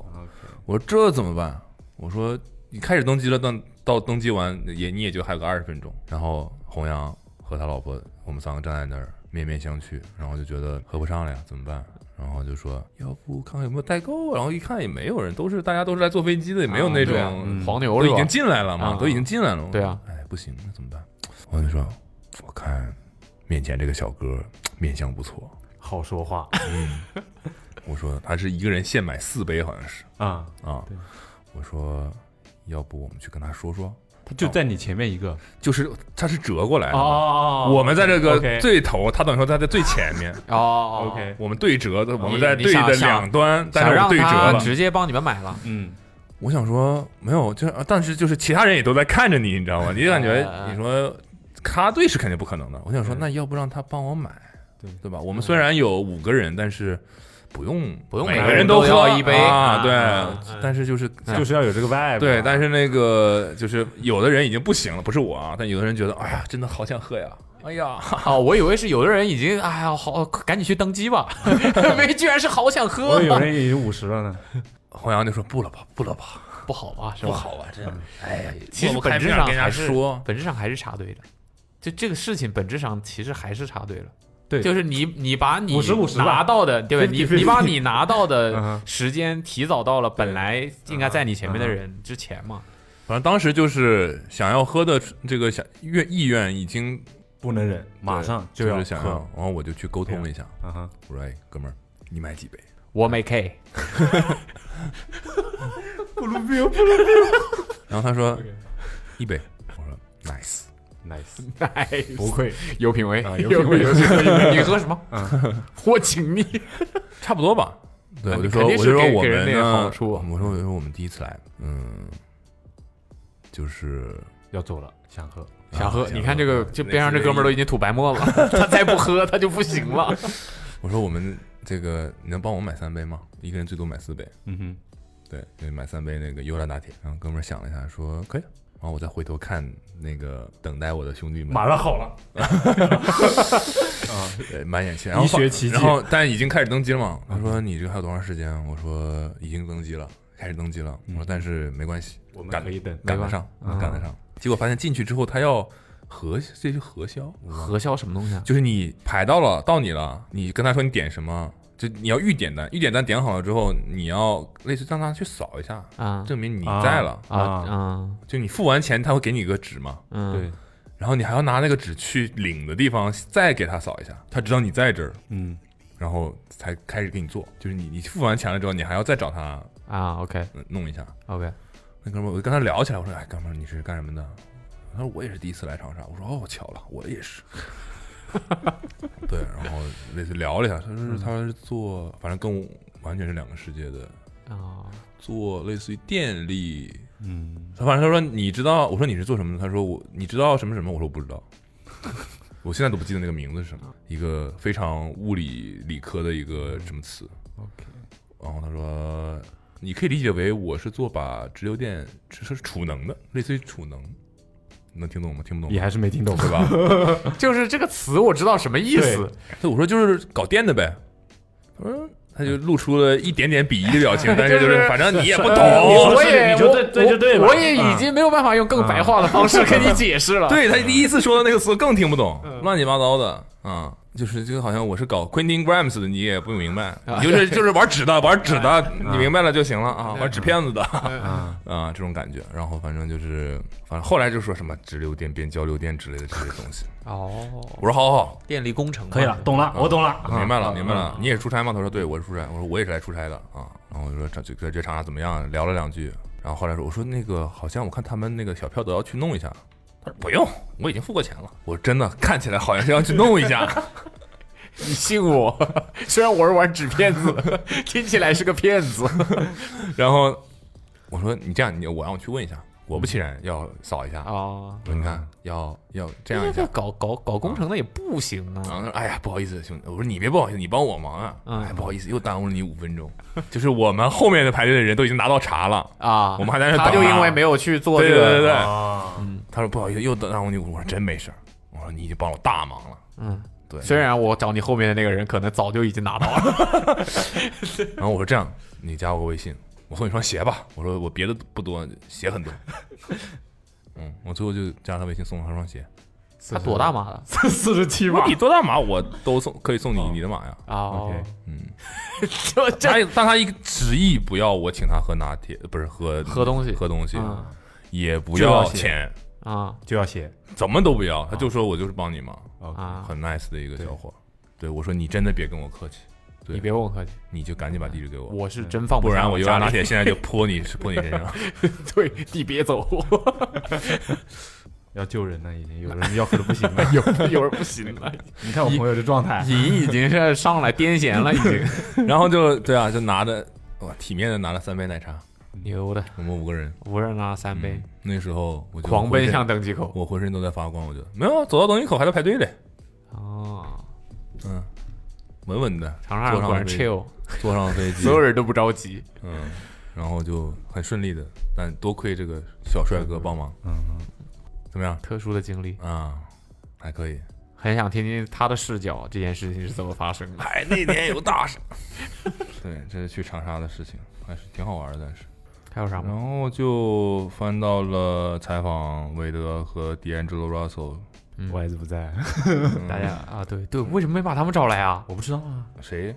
我说这怎么办？我说你开始登机了，到到登机完也你也就还有个二十分钟。然后弘扬和他老婆，我们三个站在那儿面面相觑，然后就觉得合不上了呀，怎么办？然后就说要不看看有没有代购，然后一看也没有人，都是大家都是来坐飞机的，也没有那种、对啊嗯黄牛是吧都已经？进来了嘛，啊都已经进来了嘛。对啊，哎，不行，那怎么办？我就说，我看面前这个小哥面相不错，好说话我说他是一个人现买四杯，好像是啊，啊对。我说，要不我们去跟他说说？他就在你前面一个。就是他是折过来的，哦我们在这个 OK 最头，他等于说他在最前面，哦 OK 我们对折的，我们你在对的两端，但想是对折他了。直接帮你们买了，嗯。我想说没有，就是但是就是其他人也都在看着你，你知道吗？你就感觉哎你说插队是肯定不可能的。我想说，那要不让他帮我买，对。对吧？我们虽然有五个人，但是不用不用每每个人都喝要一杯啊，啊对啊。但是就是就是要有这个 vibe，对，但是是那个就是有的人已经不行了，不是我啊，但有的人觉得，哎呀，真的好想喝呀，哎呀，哦，我以为是有的人已经，哎呀，好，赶紧去登机吧，没，居然是好想喝，我以为有人已经五十了呢，弘扬就说不了吧，不了吧，不好吧，是吧？不好啊，这，哎呀，其实本质面跟人家上还是说，本质上还是插队的，就这个事情本质上其实还是插队了。对。就是你你把你50-50吧。拿到的，对吧？你你把你拿到 嗯的时间提早到了本来应该在你前面的人之前嘛。反正当时就是想要喝的这个想愿意愿已经不能忍，马上就要喝是想要，然后我就去沟通了一下，啊哈，我说，哎，哥们儿，你买几杯？我没 K，然后他说一杯，我说 nice，nice，哎，不愧有品味啊有品味有品味。你喝什么？嗯我请你。差不多吧。对，啊我就说，我就说我给给人那个们呢，我说，我说我们第一次来，嗯，就是要走了，想喝，想喝，啊你看这个，这边上这哥们儿都已经 吐白沫了，他再不喝他就不行了。我说我们这个你能帮我买三杯吗？一个人最多买四杯，嗯哼，对，就买三杯那个优兰拿铁。然后哥们儿想了一下，说可以。然后我再回头看那个等待我的兄弟们，马上好了，对满眼期待，然后医学奇迹然后但已经开始登机了嘛？他说你这个还有多长时间？我说已经登机了，开始登机了。我说但是没关系，我们赶可以等，赶得上，嗯赶得上。结果发现进去之后，他要核这是核销，核销什么东西啊？就是你排到了，到你了，你跟他说你点什么，就你要预点单，预点单点好了之后，你要类似让他去扫一下，啊证明你啊在了。啊啊就你付完钱，他会给你一个纸嘛，嗯，对，然后你还要拿那个纸去领的地方再给他扫一下，他知道你在这儿，嗯，然后才开始给你做。就是你你付完钱了之后，你还要再找他啊，OK 嗯弄一下。OK，那哥们儿，我就跟他聊起来，我说：“哎，哥们儿，你是干什么的？”他说：“我也是第一次来长沙。”我说：“哦，巧了，我也是。”对，然后类似聊了一下，他说是他是做，反正跟我完全是两个世界的，啊，做类似于电力。嗯，他反正他说你知道，我说你是做什么的？他说我你知道什么什么？我说我不知道。我 我现在都不记得那个名字是什么，一个非常物理理科的一个什么词。OK，然后他说，你可以理解为我是做把直流电是是储能的，类似于储能，能听懂吗？听不懂吗你还是没听懂对？吧？就是这个词我知道什么意思，所以我说就是搞电的呗。嗯，他就露出了一点点鄙夷的表情，但是就是反正你也不懂，我也就对对就对吧我我也已经没有办法用更白话的方式跟你解释了。对他第一次说的那个词更听不懂，乱七八糟的啊，就是就好像我是搞 Quentin Grimes 的，你也不明白，你就是 就是玩纸的，玩纸的，你明白了就行了啊，玩纸片子的啊，啊，这种感觉。然后反正就是，反正后来就说什么直流电变交流电之类的这些东西。哦，我说好好好，电力工程可以了，懂了，我懂了，明白了，啊明白了。你也是出差吗？他说对，我是出差。我说我也是来出差的啊。然后我就说这这这这厂家怎么样？聊了两句，然后后来说我说那个好像我看他们那个小票都要去弄一下。他说不用，我已经付过钱了。我真的看起来好像是要去弄一下。你信我？虽然我是玩纸片子，听起来是个骗子。然后我说你这样，你我让我去问一下，果不其然要扫一下。哦，我说你看要要这样一下。搞搞搞工程的也不行啊然后说：“哎呀，不好意思，兄弟。”我说：“你别不好意思，你帮我忙啊。嗯哎，不好意思，又耽误了你五分钟。就是我们后面的排队的人都已经拿到茶了，啊，我们还在那他就等啊因为没有去做这个，对对对对。啊，他说不好意思，又耽误你。我说真没事儿。我说你已经帮我大忙了。嗯，对。虽然我找你后面的那个人可能早就已经拿到了，然后我说这样，你加我个微信，我送你双鞋吧。我说我别的不多，鞋很多。嗯，我最后就加了他微信，送了他双鞋。他多大码的？四十七码我你多大码我都送，可以送你你的码呀。哦 OK，嗯，就这他但他一个执意不要我请他喝拿铁，呃不是喝喝东西喝东西，嗯也不要钱钱，啊就要鞋怎么都不要。他就说我就是帮你忙，OK，啊！很 nice 的一个小伙。对我说你真的别跟我客气，对你别问我客气，你就赶紧把地址给我，我是真放下不然我我家里又拿铁 现在就泼你泼你身上。对你别走，要救人了，已经有人要喝的不行了。有有人不行了，你看我朋友这状态，瘾已经是上来癫痫了，已经然后就对啊，就拿着哇体面的拿了三杯奶茶，牛的，我们五个人五个人拿了三杯嗯，那时候我就狂奔向登机口。我浑身都在发光，我觉得没有走到登机口还在排队嘞，哦，嗯，稳稳的长沙人果然坐上飞 chill，坐上飞机，所有人都不着急。嗯，然后就很顺利的，但多亏这个小帅哥帮忙，嗯，怎么样特殊的经历，啊？还可以，很想听听他的视角，这件事情是怎么发生的。哎，那天有大事，对，这是去长沙的事情，还是挺好玩的，但是。还有啥吗？然后就翻到了采访韦德和 D'Angelo Russell，嗯我还是不在，大家啊，对对，为什么没把他们找来啊？我不知道啊。谁？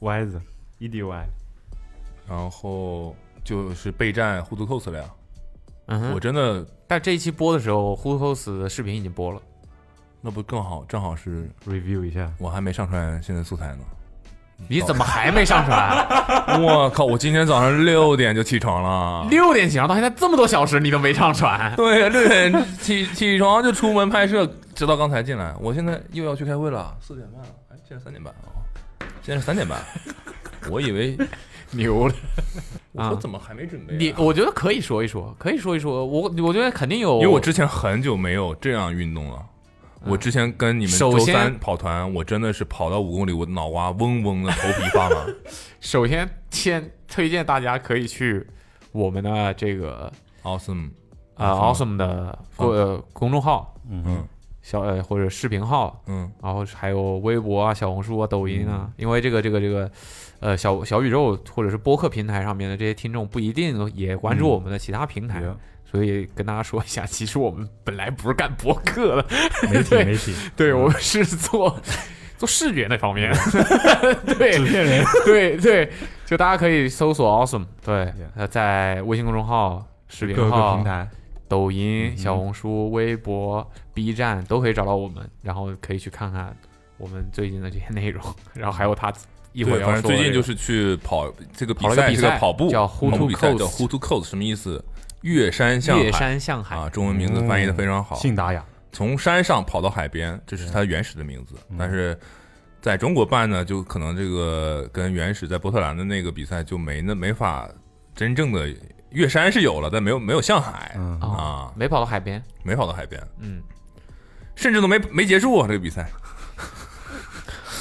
歪子，E D Y，然后就是备战互 o cos 了呀。嗯哼，我真的但这一期播的时候，w h o h o s 的视频已经播了。那不更好，正好是 review 一下，我还没上传现在素材呢。你怎么还没上传？我靠！我今天早上六点就起床了。六点起床到现在这么多小时，你都没上传？对，六点起起床就出门拍摄，直到刚才进来。我现在又要去开会了，四点半了，哎，现在三点半哦，现在是三点半。我以为 牛了！我说怎么还没准备啊、你我觉得可以说一说，可以说一说。我我觉得肯定有，因为我之前很久没有这样运动了。我之前跟你们周三跑团，我真的是跑到五公里，我脑瓜嗡嗡的，头皮发麻。首先先推荐大家可以去我们的这个 awesome，呃 awesome 的呃公众号嗯小呃或者视频号，嗯。然后还有微博啊、小红书啊、抖音啊，因为这个这个这个，呃，小小宇宙或者是播客平台上面的这些听众不一定也关注我们的其他平台，有所以跟大家说一下，其实我们本来不是干博客的，媒体媒体，对我们是做做视觉那方面，对纸片人，对对，就大家可以搜索 awesome，对在微信公众号、视频号平、台，抖音、嗯小红书、微博、B 站都可以找到我们，然后可以去看看我们最近的这些内容，然后还有他一会儿，要反正说的最近就是去跑这个比赛，跑了个比赛跑步叫跑 Who 步 to 比赛 Coast 叫 Who to Coast 什么意思？越山向海。越山向海。啊，中文名字翻译的非常好。信达雅，从山上跑到海边，这是它原始的名字。但是在中国办呢，就可能这个跟原始在波特兰的那个比赛就没那没法真正的越山是有了，但没有没有向海、嗯。哦啊，没跑到海边，没跑到海边。嗯。甚至都没没结束啊这个比赛。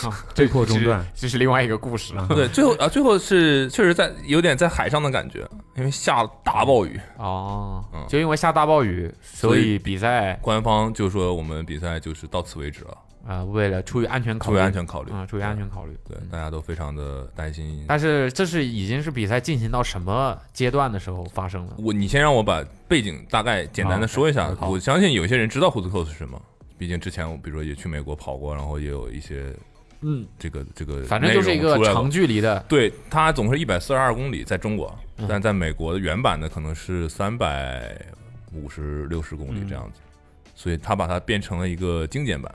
被迫中断，这是另外一个故事了。对，最后啊，最后是确实在有点在海上的感觉，因为下了大暴雨。哦嗯，就因为下大暴雨，所以比赛官方就说我们比赛就是到此为止了，啊，为了出于安全考虑，出于安全考虑啊，出于安全考虑。对，大家都非常的担心。但是这是已经是比赛进行到什么阶段的时候发生的？我你先让我把背景大概简单的说一下好，好我相信有些人知道 t c o 是什么，毕竟之前我比如说也去美国跑过，然后也有一些嗯，这个这个，反正就是一个长。距离的，对，它总是一百四十二公里，在中国，嗯。但在美国的原版的可能是三百五十六十公里这样子，所以它把它变成了一个精简版，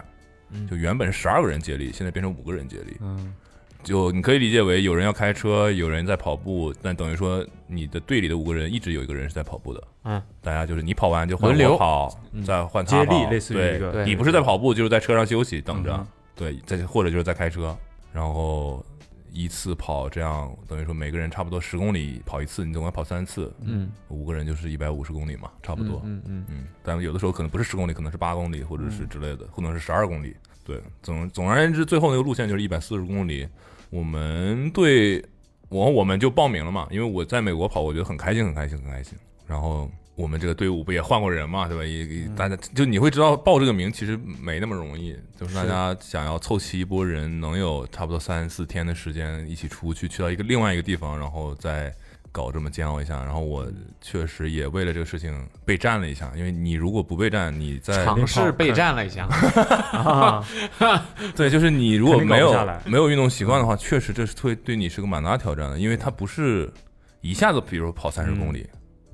嗯。就原本是十二个人接力，现在变成五个人接力，嗯，就你可以理解为有人要开车，有人在跑步，但等于说你的队里的五个人一直有一个人是在跑步的，嗯，大家就是你跑完就换轮流我跑，嗯再换他跑接力类似于对一个。你不是在跑步，就是在车上休息等着，嗯对，在或者就是在开车，然后一次跑这样，等于说每个人差不多十公里跑一次，你总共要跑三次，嗯，五个人就是一百五十公里嘛，差不多，嗯嗯嗯，但有的时候可能不是十公里，可能是八公里，或者是之类的，可能是十二公里。对，总总而言之，最后那个路线就是一百四十公里。我们对，我我们就报名了嘛，因为我在美国跑，我觉得很开心，很开心，很开心。然后我们这个队伍不也换过人嘛，对吧？也也大家就你会知道报这个名其实没那么容易，就是大家想要凑齐一波人，能有差不多三四天的时间一起出去，去到一个另外一个地方，然后再搞这么煎熬一下。然后我确实也为了这个事情备战了一下，因为你如果不备战，你在尝试备战了一下，啊，对，就是你如果没有没有运动习惯的话，确实这是会对你是个蛮大挑战的，因为它不是一下子，比如跑三十公里，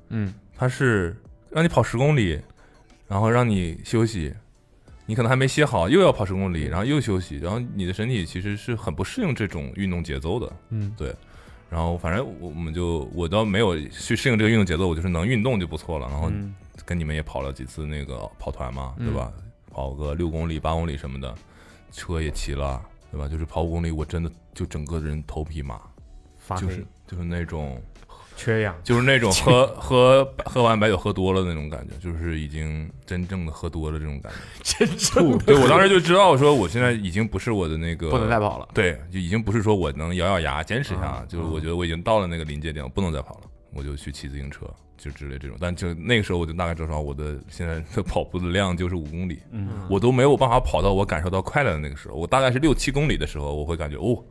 嗯它是让你跑十公里，然后让你休息，你可能还没歇好，又要跑十公里，然后又休息，然后你的身体其实是很不适应这种运动节奏的。嗯，对然后反正我我们就我倒没有去适应这个运动节奏，我就是能运动就不错了。然后嗯跟你们也跑了几次那个跑团嘛，嗯对吧？跑个六公里、八公里什么的，车也骑了，对吧？就是跑五公里，我真的就整个人头皮麻，发就是就是那种缺氧，就是那种 喝喝喝完白酒喝多了那种感觉，就是已经真正的喝多了这种感觉。真正对我当时就知道，说我现在已经不是我的那个不能再跑了。对，就已经不是说我能咬咬牙坚持一下，啊就是我觉得我已经到了那个临界点，我不能再跑了，我就去骑自行车，就之类这种。但就那个时候，我就大概知道我的现在的跑步的量就是五公里，嗯，我都没有办法跑到我感受到快乐的那个时候。我大概是六七公里的时候，我会感觉哦，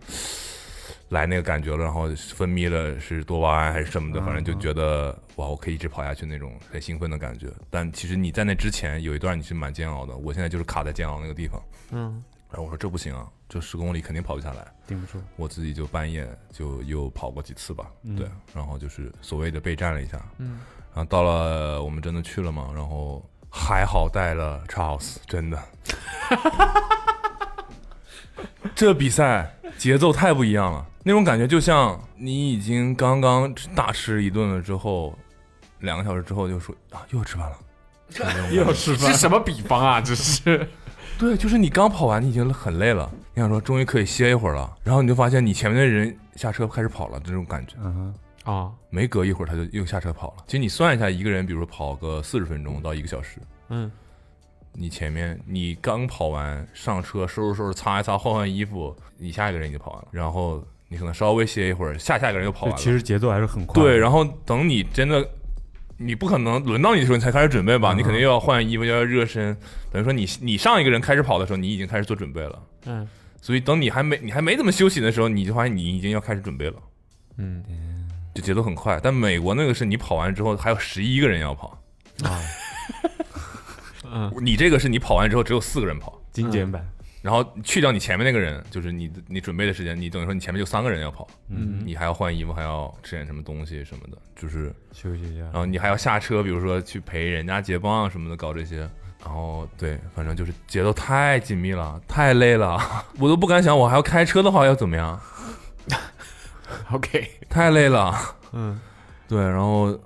来那个感觉了，然后分泌了是多巴胺还是什么的，嗯反正就觉得哇，我可以一直跑下去那种很兴奋的感觉。但其实你在那之前有一段你是蛮煎熬的，我现在就是卡在煎熬那个地方。嗯。然后我说这不行啊，这十公里肯定跑不下来。顶不住，我自己就半夜就又跑过几次吧，嗯。对，然后就是所谓的备战了一下，嗯，然后到了我们真的去了嘛，然后还好带了 Charles，真的，这比赛节奏太不一样了，那种感觉就像你已经刚刚大吃一顿了之后，两个小时之后就说啊又要吃饭了，又要吃饭。是什么比方啊？这是？对，就是你刚跑完，你已经很累了，你想说终于可以歇一会儿了，然后你就发现你前面的人下车开始跑了，这种感觉。嗯，啊，没隔一会儿他就又下车跑了。其实你算一下，一个人比如说跑个四十分钟到一个小时，嗯你前面你刚跑完上车收拾收拾擦一擦换换衣服，你下一个人已经跑完了，然后你可能稍微歇一会儿，下下一个人又跑完了。其实节奏还是很快，对，然后等你真的。你不可能轮到你的时候你才开始准备吧？嗯你肯定又要换衣服，又要热身。等于说你你上一个人开始跑的时候，你已经开始做准备了。嗯所以等你还没你还没怎么休息的时候，你就发现你已经要开始准备了。嗯就节奏很快。但美国那个是你跑完之后还有十一个人要跑，啊，嗯。你这个是你跑完之后只有四个人跑，精简版，然后去掉你前面那个人，就是你你准备的时间，你等于说你前面就三个人要跑，嗯。你还要换衣服，还要吃点什么东西什么的，就是休息一下。然，后你还要下车，比如说去陪人家结帮啊什么的，搞这些。然后对，反正就是节奏太紧密了，太累了，我都不敢想，我还要开车的话要怎么样，，OK，太累了。嗯。对，然后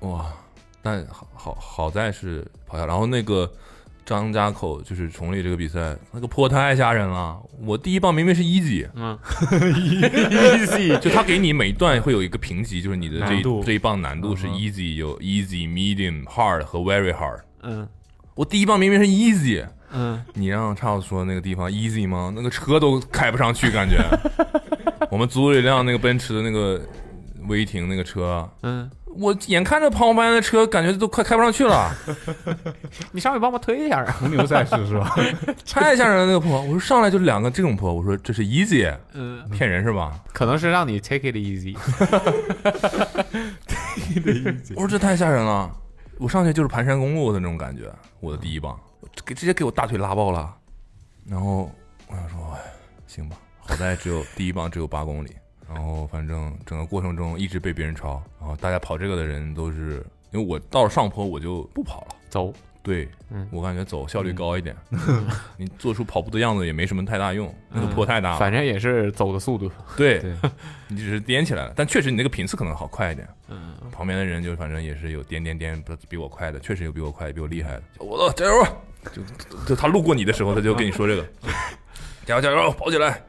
哇，但好好好在是跑下，然后那个张家口就是崇礼这个比赛，那个坡太吓人了。我第一棒明明是 easy，嗯 easy，就他给你每一段会有一个评级，就是你的这一难度这一棒难度是 easy，有 easy、medium、hard 和 very hard。嗯我第一棒明明是 easy，嗯，你让 Charles 说那个地方 easy 吗？那个车都开不上去，感觉。我们租了一辆那个奔驰的那个威霆那个车，嗯，我眼看着旁边的车，感觉都快开不上去了，你上去帮我推一下啊。红牛赛事是吧？太吓人了那个坡。我说上来就两个这种坡，我说这是 easy，嗯，骗人是吧？可能是让你 take it easy。我说这太吓人了，我上去就是盘山公路的那种感觉，我的第一棒，给直接给我大腿拉爆了。然后我想说，哎，行吧，好在只有第一棒只有八公里，然后反正整个过程中一直被别人超，然后大家跑这个的人都是，因为我到了上坡我就不跑了，走，对，嗯我感觉走效率高一点，你做出跑步的样子也没什么太大用，那个坡太大了，反正也是走的速度。对对，你只是颠起来了，但确实你那个频次可能好快一点。嗯，旁边的人就反正也是有颠颠颠，不比我快的，确实有比我快、比我厉害的。小伙子，加油！就就他路过你的时候，他就跟你说这个，加油加油，跑起来！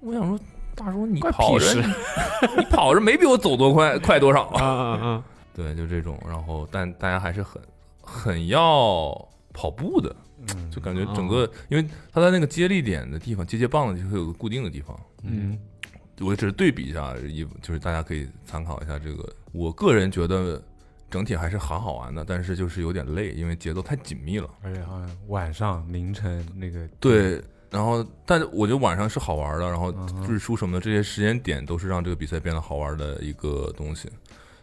我想说，大叔你关跑着，你跑着没比我走多快快多少啊？嗯嗯 对，就这种。然后，但大家还是很很要跑步的，嗯就感觉整个，因为他在那个接力点的地方，接接棒的就会有个固定的地方。嗯，我只是对比一下，一就是大家可以参考一下这个。我个人觉得整体还是很好玩的，但是就是有点累，因为节奏太紧密了。而且好像晚上凌晨那个对，然后但是我觉得晚上是好玩的，然后日出什么的这些时间点都是让这个比赛变得好玩的一个东西。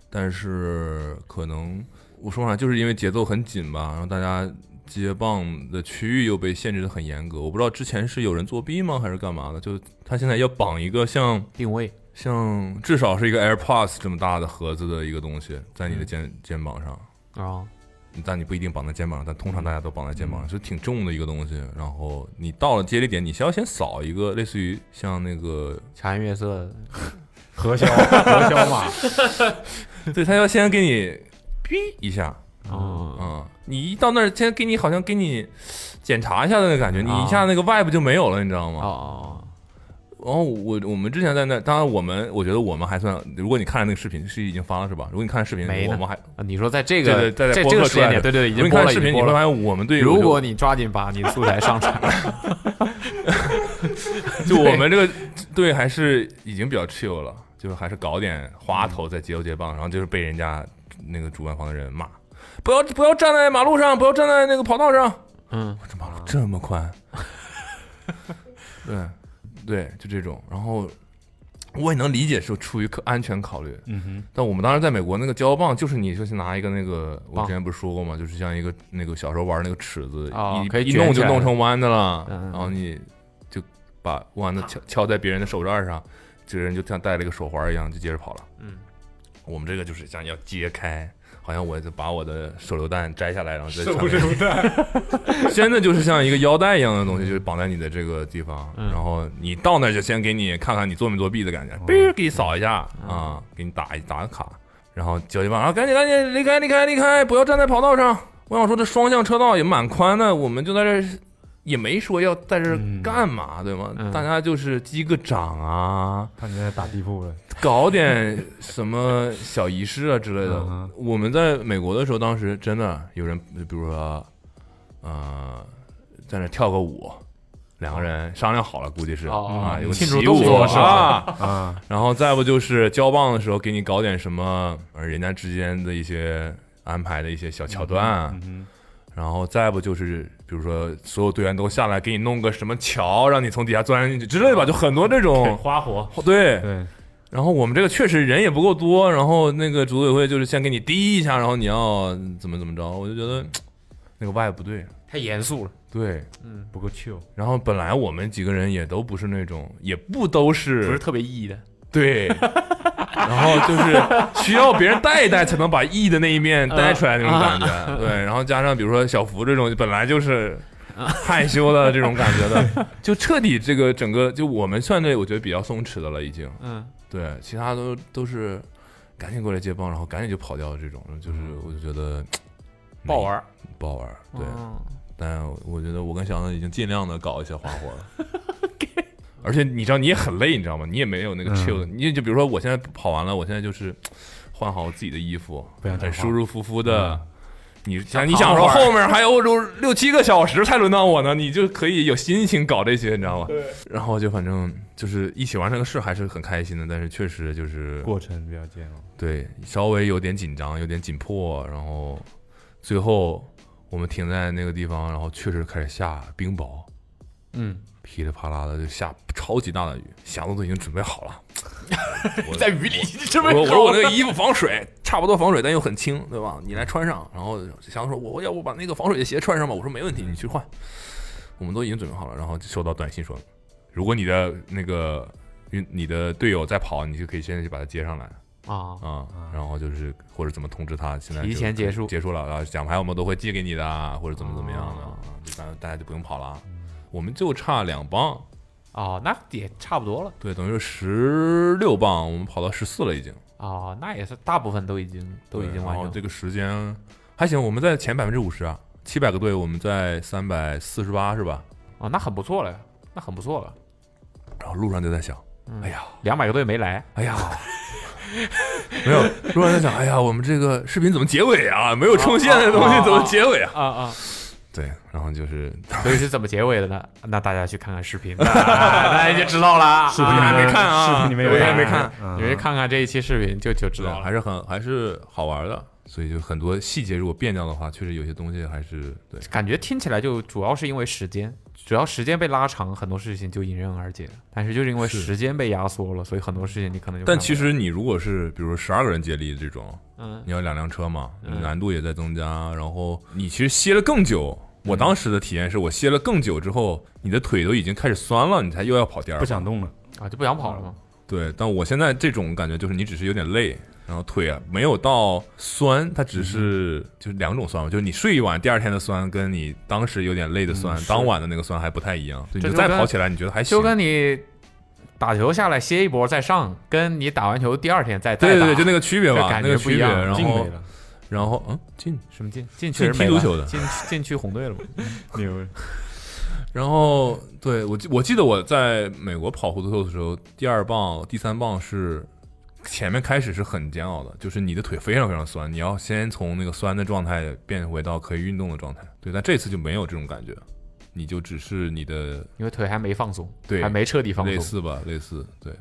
但是可能我说实话，就是因为节奏很紧吧，然后大家接棒的区域又被限制的很严格。我不知道之前是有人作弊吗，还是干嘛的？就他现在要绑一个像定位。像至少是一个 AirPods 这么大的盒子的一个东西在你的肩、肩膀上，哦，但你不一定绑在肩膀上，但通常大家都绑在肩膀上，是挺重的一个东西。然后你到了接力点，你先要先扫一个类似于像那个，茶颜悦色，核销核销码，对他要先给你哔一下，哦，嗯，你一到那儿先给你好像给你检查一下的那个感觉，你啊。一下那个 vibe 就没有了，你知道吗？哦哦，然后我我们之前在那，当然我们我觉得我们还算，如果你看了那个视频是已经发了是吧？如果你看视频，没我们还啊你说在这个对对在这个时间点，对对对，已如经播了，视频，你会发。现我们对如果你抓紧把你的素材上传，就就我们这个队还是已经比较 chill 了，就是还是搞点花头在节奏接棒，然后就是被人家那个主办方的人骂，不要不要站在马路上，不要站在那个跑道上，嗯，这马路这么宽，对对，就这种，然后。我也能理解是出于可安全考虑，嗯哼，但我们当时在美国那个胶棒，就是你就是拿一个那个，我之前不是说过吗？就是像一个那个小时候玩那个尺子，哦一可以一弄就弄成弯的了，嗯嗯然后你就把弯的敲敲在别人的手腕上，这个人就像戴了一个手环一样，就接着跑了。嗯，我们这个就是想要揭开，好像我就把我的手榴弹摘下来，然后在手榴弹，真的就是像一个腰带一样的东西，就是绑在你的这个地方，嗯。然后你到那儿就先给你看看你作没作弊的感觉，哔、给你扫一下啊，给你打一打个卡，然后交接棒啊，赶紧赶紧离开离开离开，不要站在跑道上。我想说这双向车道也蛮宽的，我们就在这儿也没说要在这干嘛，对吗？嗯。大家就是击个掌啊，看你在打地铺了，搞点什么小仪式啊之类的。嗯。我们在美国的时候，当时真的有人，比如说，呃，在那跳个舞，两个人商量好了，估计是、哦啊，有个庆祝起舞动作是吧？啊，啊，然后再不就是交棒的时候给你搞点什么，呃，人家之间的一些安排的一些小桥段，嗯。然后再不就是比如说所有队员都下来给你弄个什么桥，让你从底下钻进去之类吧，就很多这，种 花活，对。对，然后我们这个确实人也不够多，然后那个组委会就是先给你滴一下，然后你要怎么怎么着，我就觉得 那个 vibe 不对，太严肃了。对。嗯，不够 chill，然后本来我们几个人也都不是那种，也不都是不是特别 E 的。对，然后就是需要别人带一带才能把 E 的那一面带出来那种感觉，对，然后加上比如说小福这种本来就是害羞的这种感觉的，就彻底这个整个就我们算这我觉得比较松弛的了已经，嗯，对，其他都都是赶紧过来接棒，然后赶紧就跑掉这种，就是我就觉得 不好玩。不好玩，对。嗯但我觉得我跟小子已经尽量的搞一些花活了。而且你知道你也很累，你知道吗？你也没有那个嗯 chill，、你就比如说我现在跑完了，我现在就是换好自己的衣服，很舒舒服服的，你想你想说后面还有六六七个小时才轮到我呢，你就可以有心情搞这些，你知道吗？然后就反正就是一起完成个事还是很开心的，但是确实就是过程比较煎熬。对稍微有点紧张，有点紧迫，然后最后我们停在那个地方，然后确实开始下冰雹，嗯，噼里啪啦的就下超级大的雨，箱子都已经准备好了。我在雨里这么我我说我那个衣服防水，差不多防水，但又很轻，对吧？你来穿上。然后想说，我我要不把那个防水的鞋穿上吧？我说没问题，你去换。我们都已经准备好了，然后就收到短信说，如果你的那个运你的队友在跑，你就可以现在就把他接上来啊，啊、然后就是或者怎么通知他，现在提前结束结束了，然后奖牌我们都会寄给你的啊，或者怎么怎么样的，哦啊就大大家就不用跑了。我们就差两磅，哦，那也差不多了。对，等于是十六磅，我们跑到十四了已经。哦，那也是大部分都已经都已经完成。了这个时间还行，我们在前百分之五十啊，七百个队我们在三百四十八是吧？哦，那很不错了，呀那很不错了。然后路上就在想，嗯哎呀，两百个队没来，哎呀，没有，路上在想，哎呀，我们这个视频怎么结尾啊？没有冲线的东西怎么结尾啊？啊啊，对，然后就是 所以是怎么结尾的呢？那大家去看看视频，大家就知道了。视频啊还没看啊视频你们有我也看没看嗯你们看看这一期视频就就知道了。还是很还是好玩的，所以就很多细节如果变掉的话，确实有些东西还是对。感觉听起来就主要是因为时间，主要时间被拉长，很多事情就迎刃而解。但是就是因为时间被压缩了，所以很多事情你可能就但其实你如果是比如十二个人接力这种，嗯你要两辆车嘛，嗯难度也在增加，然后你其实歇了更久。我当时的体验是我歇了更久之后，你的腿都已经开始酸了，你才又要跑第二。不想动了，啊就不想跑了嘛。对，但我现在这种感觉就是你只是有点累，然后腿啊没有到酸，它只是就是两种酸嘛，就是你睡一晚第二天的酸，跟你当时有点累的酸，嗯当晚的那个酸还不太一样。对，你就再跑起来，你觉得还行。就跟你打球下来歇一波再上，跟你打完球第二天再再打对对对，就那个区别吧，这感那个区别。觉不一样然后进没了，然后嗯进，什么进进去踢足球的进进去红队了嘛？牛，然后对我记我记得我在美国跑胡特的时候，第二棒、第三棒是前面开始是很煎熬的，就是你的腿非常非常酸，你要先从那个酸的状态变回到可以运动的状态。对，但这次就没有这种感觉，你就只是你的因为腿还没放松，对还没彻底放松。类似吧，类似对。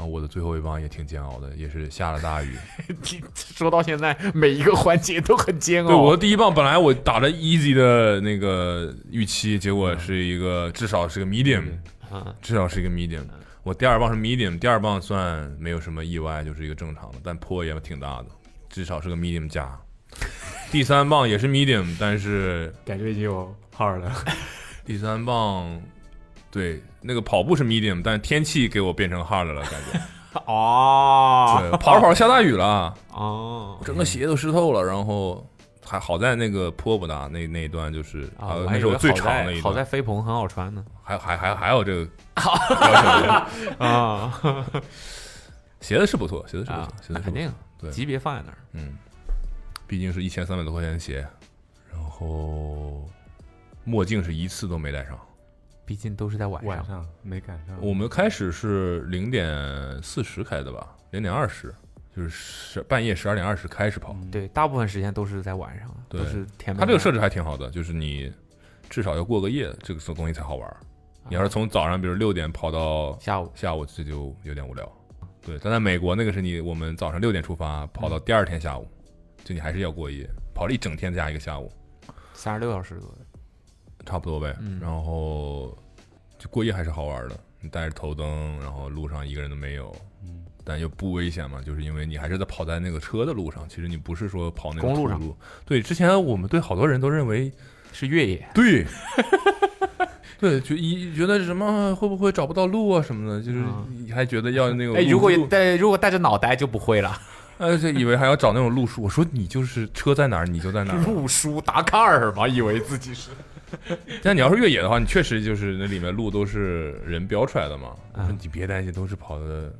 然后我的最后一棒也挺煎熬的，也是下了大雨。你说到现在，每一个环节都很煎熬。对，我的第一棒本来我打着 easy 的那个预期，结果是一个至少是个 medium，嗯至少是一个 medium。我第二棒是 medium，第二棒算没有什么意外，就是一个正常的，但坡也挺大的，至少是个 medium 加。第三棒也是 medium，但是感觉已经有 hard 了，第三棒，对那个跑步是 medium，但是天气给我变成 hard 了，感觉。哦对，跑着跑着下大雨了，哦整个鞋都湿透了，然后还好在那个坡不大，那那一段就是啊，那是我最长的一段，好在飞鹏很好穿呢。还还还还有这个。啊 鞋子是不错，鞋子是不啊错，，鞋子肯定，对级别放在那儿。嗯，毕竟是一千三百多块钱的鞋，然后墨镜是一次都没戴上。毕竟都是在晚上。晚上没赶上。我们开始是零点四十开的吧，零点二十，就是十半夜十二点二十开始跑。嗯对，大部分时间都是在晚上，对都是天。它这个设置还挺好的，就是你至少要过个夜，这个东西才好玩。你要是从早上比如六点跑到下午下午，这就有点无聊。对，但在美国那个是你我们早上六点出发，跑到第二天下午，就你还是要过夜，跑了一整天加一个下午。三十六小时左右。差不多呗。嗯然后就过夜还是好玩的，你带着头灯，然后路上一个人都没有，嗯但又不危险嘛，就是因为你还是在跑在那个车的路上，其实你不是说跑那个公路上路。对，之前我们对好多人都认为是越野，对。对，就一觉得什么会不会找不到路啊什么的，就是还觉得要那种哎，如果带如果带着脑袋就不会了。而且以为还要找那种路书。我说你就是车在哪儿你就在哪儿，路书达喀尔吧，以为自己是。但你要是越野的话，你确实就是那里面路都是人标出来的嘛。我啊说你别担心，都是跑的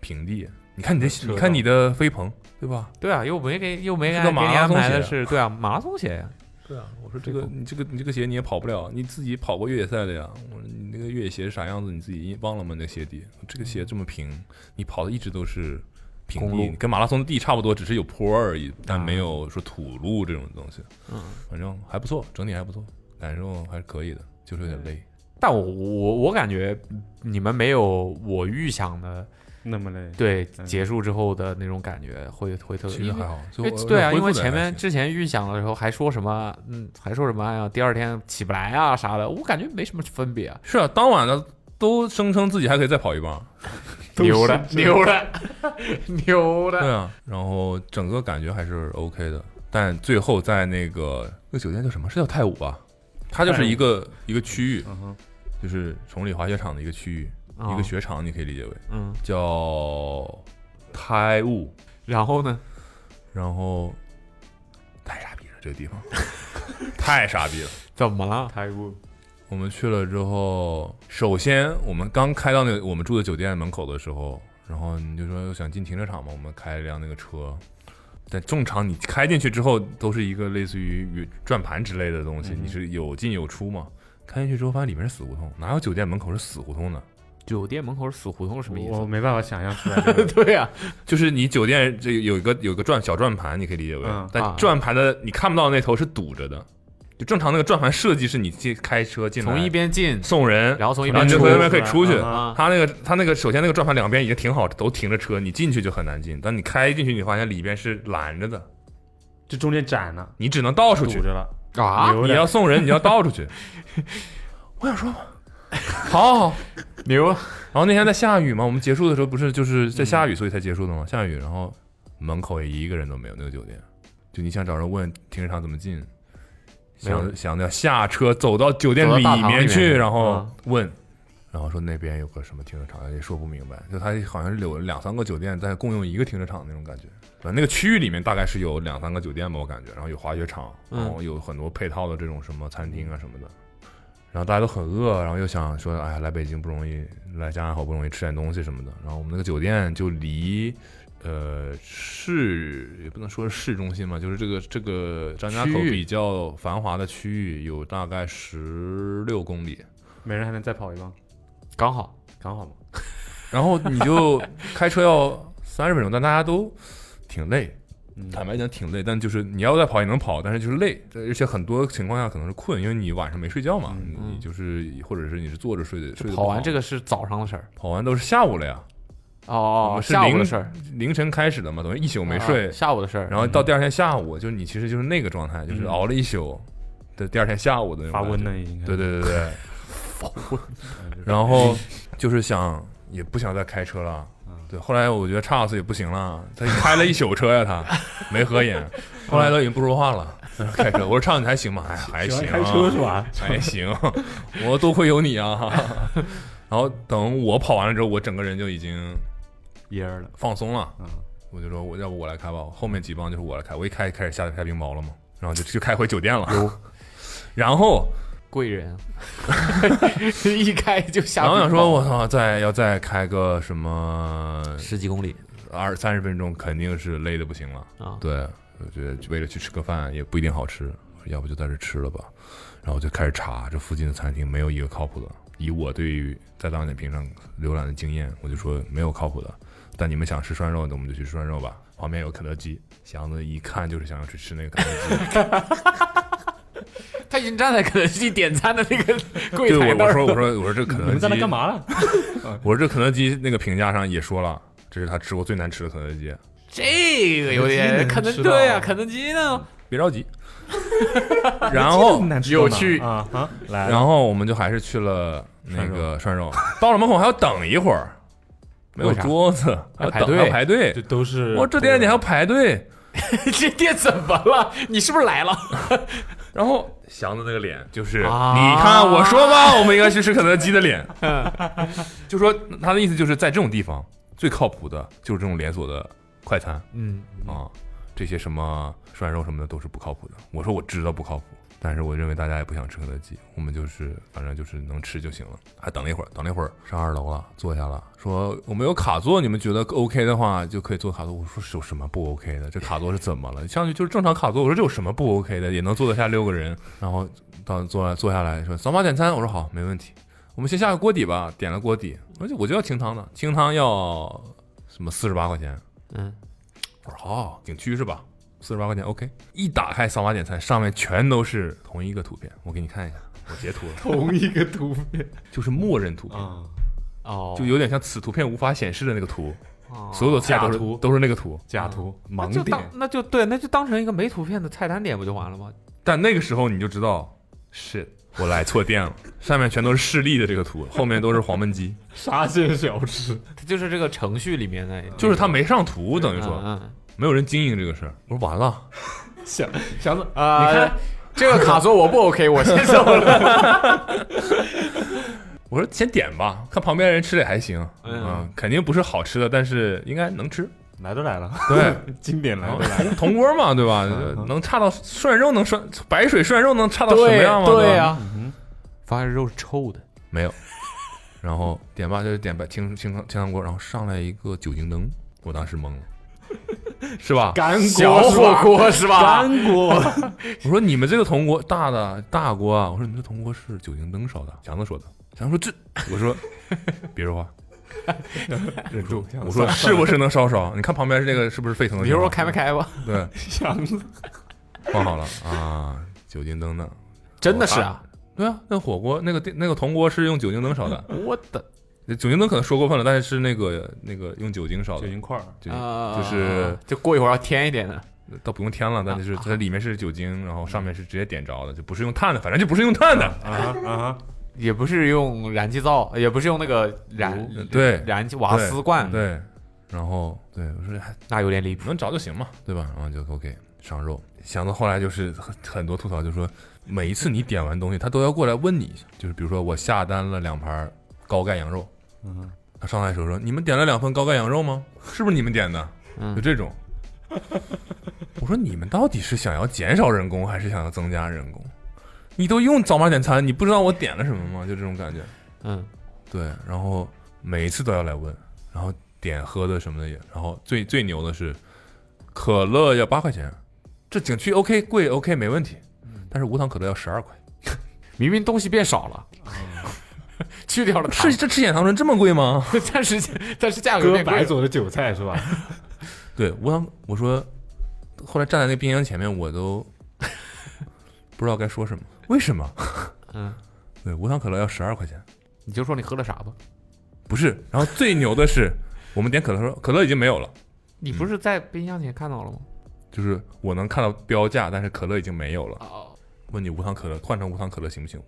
平地。你看你的，你看你的飞鹏，对吧？对啊，又没给又没给你安松鞋排的是，对啊，马拉松鞋呀。对啊，我说这个你这个你这个鞋你也跑不了，你自己跑过越野赛的呀。我说你那个越野鞋是啥样子，你自己忘了吗？那个鞋底，这个鞋这么平，你跑的一直都是平地，跟马拉松的地差不多，只是有坡而已，但啊没有说土路这种东西。嗯，反正还不错，整体还不错，感受还是可以的，就是有点累。但我我我感觉你们没有我预想的，那么累，对嗯结束之后的那种感觉会会特别。其实还好，对啊，因为前面之前预想的时候还说什么，嗯，还说什么哎呀，第二天起不来啊啥的，我感觉没什么分别啊。是啊，当晚的都声称自己还可以再跑一棒。牛的，牛的，牛的。对啊，然后整个感觉还是 OK 的，但最后在那个那个酒店叫什么？是叫泰武吧？它就是一个一个区域，嗯哼，就是崇礼滑雪场的一个区域，啊一个雪场，你可以理解为嗯，叫泰武。然后呢？然后太傻逼了，这个地方 太傻逼了。怎么了？泰晤我们去了之后，首先我们刚开到那个我们住的酒店门口的时候，然后你就说想进停车场嘛，我们开了一辆那个车。但正常你开进去之后，都是一个类似于转盘之类的东西，嗯你是有进有出嘛。开进去之后发现里面是死胡同，哪有酒店门口是死胡同呢？酒店门口是死胡同是什么意思？我没办法想象出来这个。对呀，就是你酒店这有一个有一个转小转盘，你可以理解为，嗯但啊转盘的你看不到那头是堵着的。就正常那个转盘设计是你进开车进来，从一边进，送人，然后从一边出然后你就从那边可以出去。他那个他那个首先那个转盘两边已经停好，都停着车，你进去就很难进。但你开进去，你发现里边是拦着的，这中间窄呢，你只能倒出去。堵着了。啊，你要送人，你要倒出去。我想说，好好好。牛，然后那天在下雨嘛，我们结束的时候不是就是在下雨，所以才结束的嘛。下雨，然后门口也一个人都没有，那个酒店。就你想找人问停车场怎么进，想想要下车走到酒店里面面去，然后嗯问，然后说那边有个什么停车场，也说不明白。就他好像是有两三个酒店在共用一个停车场那种感觉。反正那个区域里面大概是有两三个酒店吧，我感觉，然后有滑雪场，嗯然后有很多配套的这种什么餐厅啊什么的。然后大家都很饿，然后又想说，哎呀，来北京不容易，来加拿大好不容易吃点东西什么的。然后我们那个酒店就离，呃，市也不能说是市中心嘛，就是这个这个张家口比较繁华的区域有大概十六公里。每人还能再跑一棒，刚好，刚好嘛。然后你就 开车要三十分钟，但大家都挺累，嗯坦白讲挺累，但就是你要再跑也能跑，但是就是累，而且很多情况下可能是困，因为你晚上没睡觉嘛，你就是或者是你是坐着睡的，跑完这个是早上的事儿。跑完都是下午了呀，我哦，是凌下午的事儿，凌晨开始的嘛，等于一宿没睡啊，下午的事儿。然后到第二天下午，就是你其实就是那个状态，就是嗯熬了一宿的第二天下午的那种发温感觉了已经。对对对对，发 然后就是想也不想再开车了嗯。对，后来我觉得查尔斯也不行了，他开了一宿车呀，他没合眼，后来都已经不说话了，开车。我说畅你还行吗？哎，还行、啊，开车是吧？还行，我多亏有你啊。然后等我跑完了之后，我整个人就已经烟儿了。放松了，嗯，我就说我要不我来开吧，后面几棒就是我来开，我一开开始下开冰雹了嘛，然后就就开回酒店了。然后贵人，一开就下。然后想说，我操，再要再开个什么十几公里二三十分钟，肯定是累的不行了。啊，对，我觉得为了去吃个饭也不一定好吃，要不就在这吃了吧。然后我就开始查这附近的餐厅，没有一个靠谱的。以我对于在大众点评上浏览的经验，我就说没有靠谱的。但你们想吃涮肉，那我们就去吃涮肉吧。旁边有肯德基，祥子一看就是想要去吃那个肯德基。他已经站在肯德基点餐的那个 柜对，台那儿我我说我说我说这肯德基你们在那干？嘛了？我说这肯德基那个评价上也说了，这是他吃过最难吃的肯德基。这个有点肯德对呀，肯德基呢？别着急。然后难吃到哪有趣啊啊！来，然后我们就还是去了那个涮肉，到了门口还要等一会儿，没有桌子，还排队排队这。都是我这店你还要排队，这店怎么了？你是不是来了？然后祥子那个脸就是，啊你看我说吧，我们应该去吃肯德基的脸，就说他的意思就是在这种地方最靠谱的就是这种连锁的快餐嗯，啊，这些什么涮肉什么的都是不靠谱的。我说我知道不靠谱，但是我认为大家也不想吃肯德基，我们就是反正就是能吃就行了。还等了一会儿，等了一会儿上二楼了，坐下了，说我们有卡座，你们觉得 OK 的话就可以坐卡座。我说有什么不 OK 的？这卡座是怎么了？上去就是正常卡座。我说这有什么不 OK 的？也能坐得下六个人。然后到坐坐下来说扫码点餐，我说好，没问题。我们先下个锅底吧，点了锅底，而且我就要清汤的，清汤要什么四十八块钱，嗯，我说好，景区是吧？四十八块钱，OK。一打开扫码点餐，上面全都是同一个图片，我给你看一下，我截图了，同一个图片。就是默认图片，啊，哦，就有点像此图片无法显示的那个图，哦。所有的菜都是假图。都是那个图。假图。盲点，那就对，那就当成一个没图片的菜单点不就完了吗？但那个时候你就知道，shit，我来错店了，上面全都是示例的这个图，后面都是黄焖鸡，沙县小吃，它就是这个程序里面的，就是它没上图，等于说。嗯嗯没有人经营这个事儿。我说完了，想想子啊，你看 这个卡座我不 OK，我先走了。我说先点吧，看旁边人吃的也还行，嗯嗯，肯定不是好吃的，但是应该能吃。来都来了，对，经典来都来了，铜铜锅嘛，对吧？嗯能差到涮肉能涮白水涮肉能差到什么对样吗？对呀，嗯发现肉是臭的，没有。然后点吧，就是点白清清汤清汤锅，然后上来一个酒精灯，我当时懵了，是吧？干小锅是吧火锅是吧？干锅，我说你们这个铜锅大的大锅啊，我说你们这铜锅是酒精灯烧的，强子说的，强子说这，我说别说话，忍住，我说是不是能烧烧？你看旁边是那个是不是沸腾的？你说我开没？开吧？对，强子放好了啊，酒精灯呢？真的是啊，对啊，那火锅那个电那个铜锅是用酒精灯烧的，我的酒精灯可能说过分了，但是是那个那个用酒精烧的酒，精块儿，就啊，就是就过一会儿要添一点的，倒不用添了，但啊就是它里面是酒精，然后上面是直接点着的，就不是用碳的，反正就不是用碳的。啊啊，也不是用燃气灶，也不是用那个燃嗯对燃气瓦斯罐，对，然后对我说还那有点离谱。能着就行嘛，对吧？然后就 OK 上肉。想到后来就是很很多吐槽，就说每一次你点完东西，他都要过来问你一下，就是比如说我下单了两盘高钙羊肉，嗯，他上来时候说你们点了两份高钙羊肉吗？是不是你们点的？嗯就这种。我说你们到底是想要减少人工还是想要增加人工？你都用扫码点餐，你不知道我点了什么吗？就这种感觉。嗯，对，然后每一次都要来问，然后点喝的什么的也，然后最最牛的是可乐要八块钱，这景区 OK 贵 OK 没问题，但是无糖可乐要十二块，明明东西变少了，去掉了糖是，这赤藓糖醇这么贵吗？但是但是价格割变。白左的韭菜是吧？对，无糖，我说后来站在那冰箱前面，我都不知道该说什么，为什么？嗯，对，无糖可乐要十二块钱，你就说你喝了啥吧。不是，然后最牛的是，我们点可乐说可乐已经没有了。你不是在冰箱前看到了吗？就是我能看到标价，但是可乐已经没有了。哦，问你无糖可乐换成无糖可乐行不行？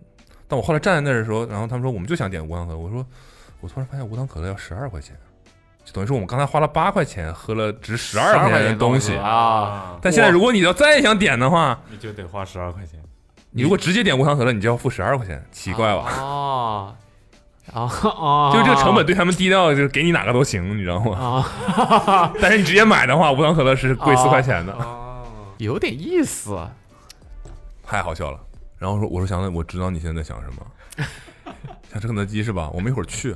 但我后来站在那儿的时候，然后他们说我们就想点无糖可乐，我说我突然发现无糖可乐要十二块钱，就等于说我们刚才花了八块钱喝了值十二块钱的东西。啊！但现在如果你要再想点的话，你就得花十二块钱。你如果直接点无糖可乐，你就要付十二块钱，奇怪吧？哦哦哦，就是这个成本对他们低到就是给你哪个都行，你知道吗？啊，但是你直接买的话，无糖可乐是贵四块钱的，哦，有点意思。太好笑了。然后说我说祥子，我知道你现在在想什么，想吃肯德基是吧？我们一会儿去。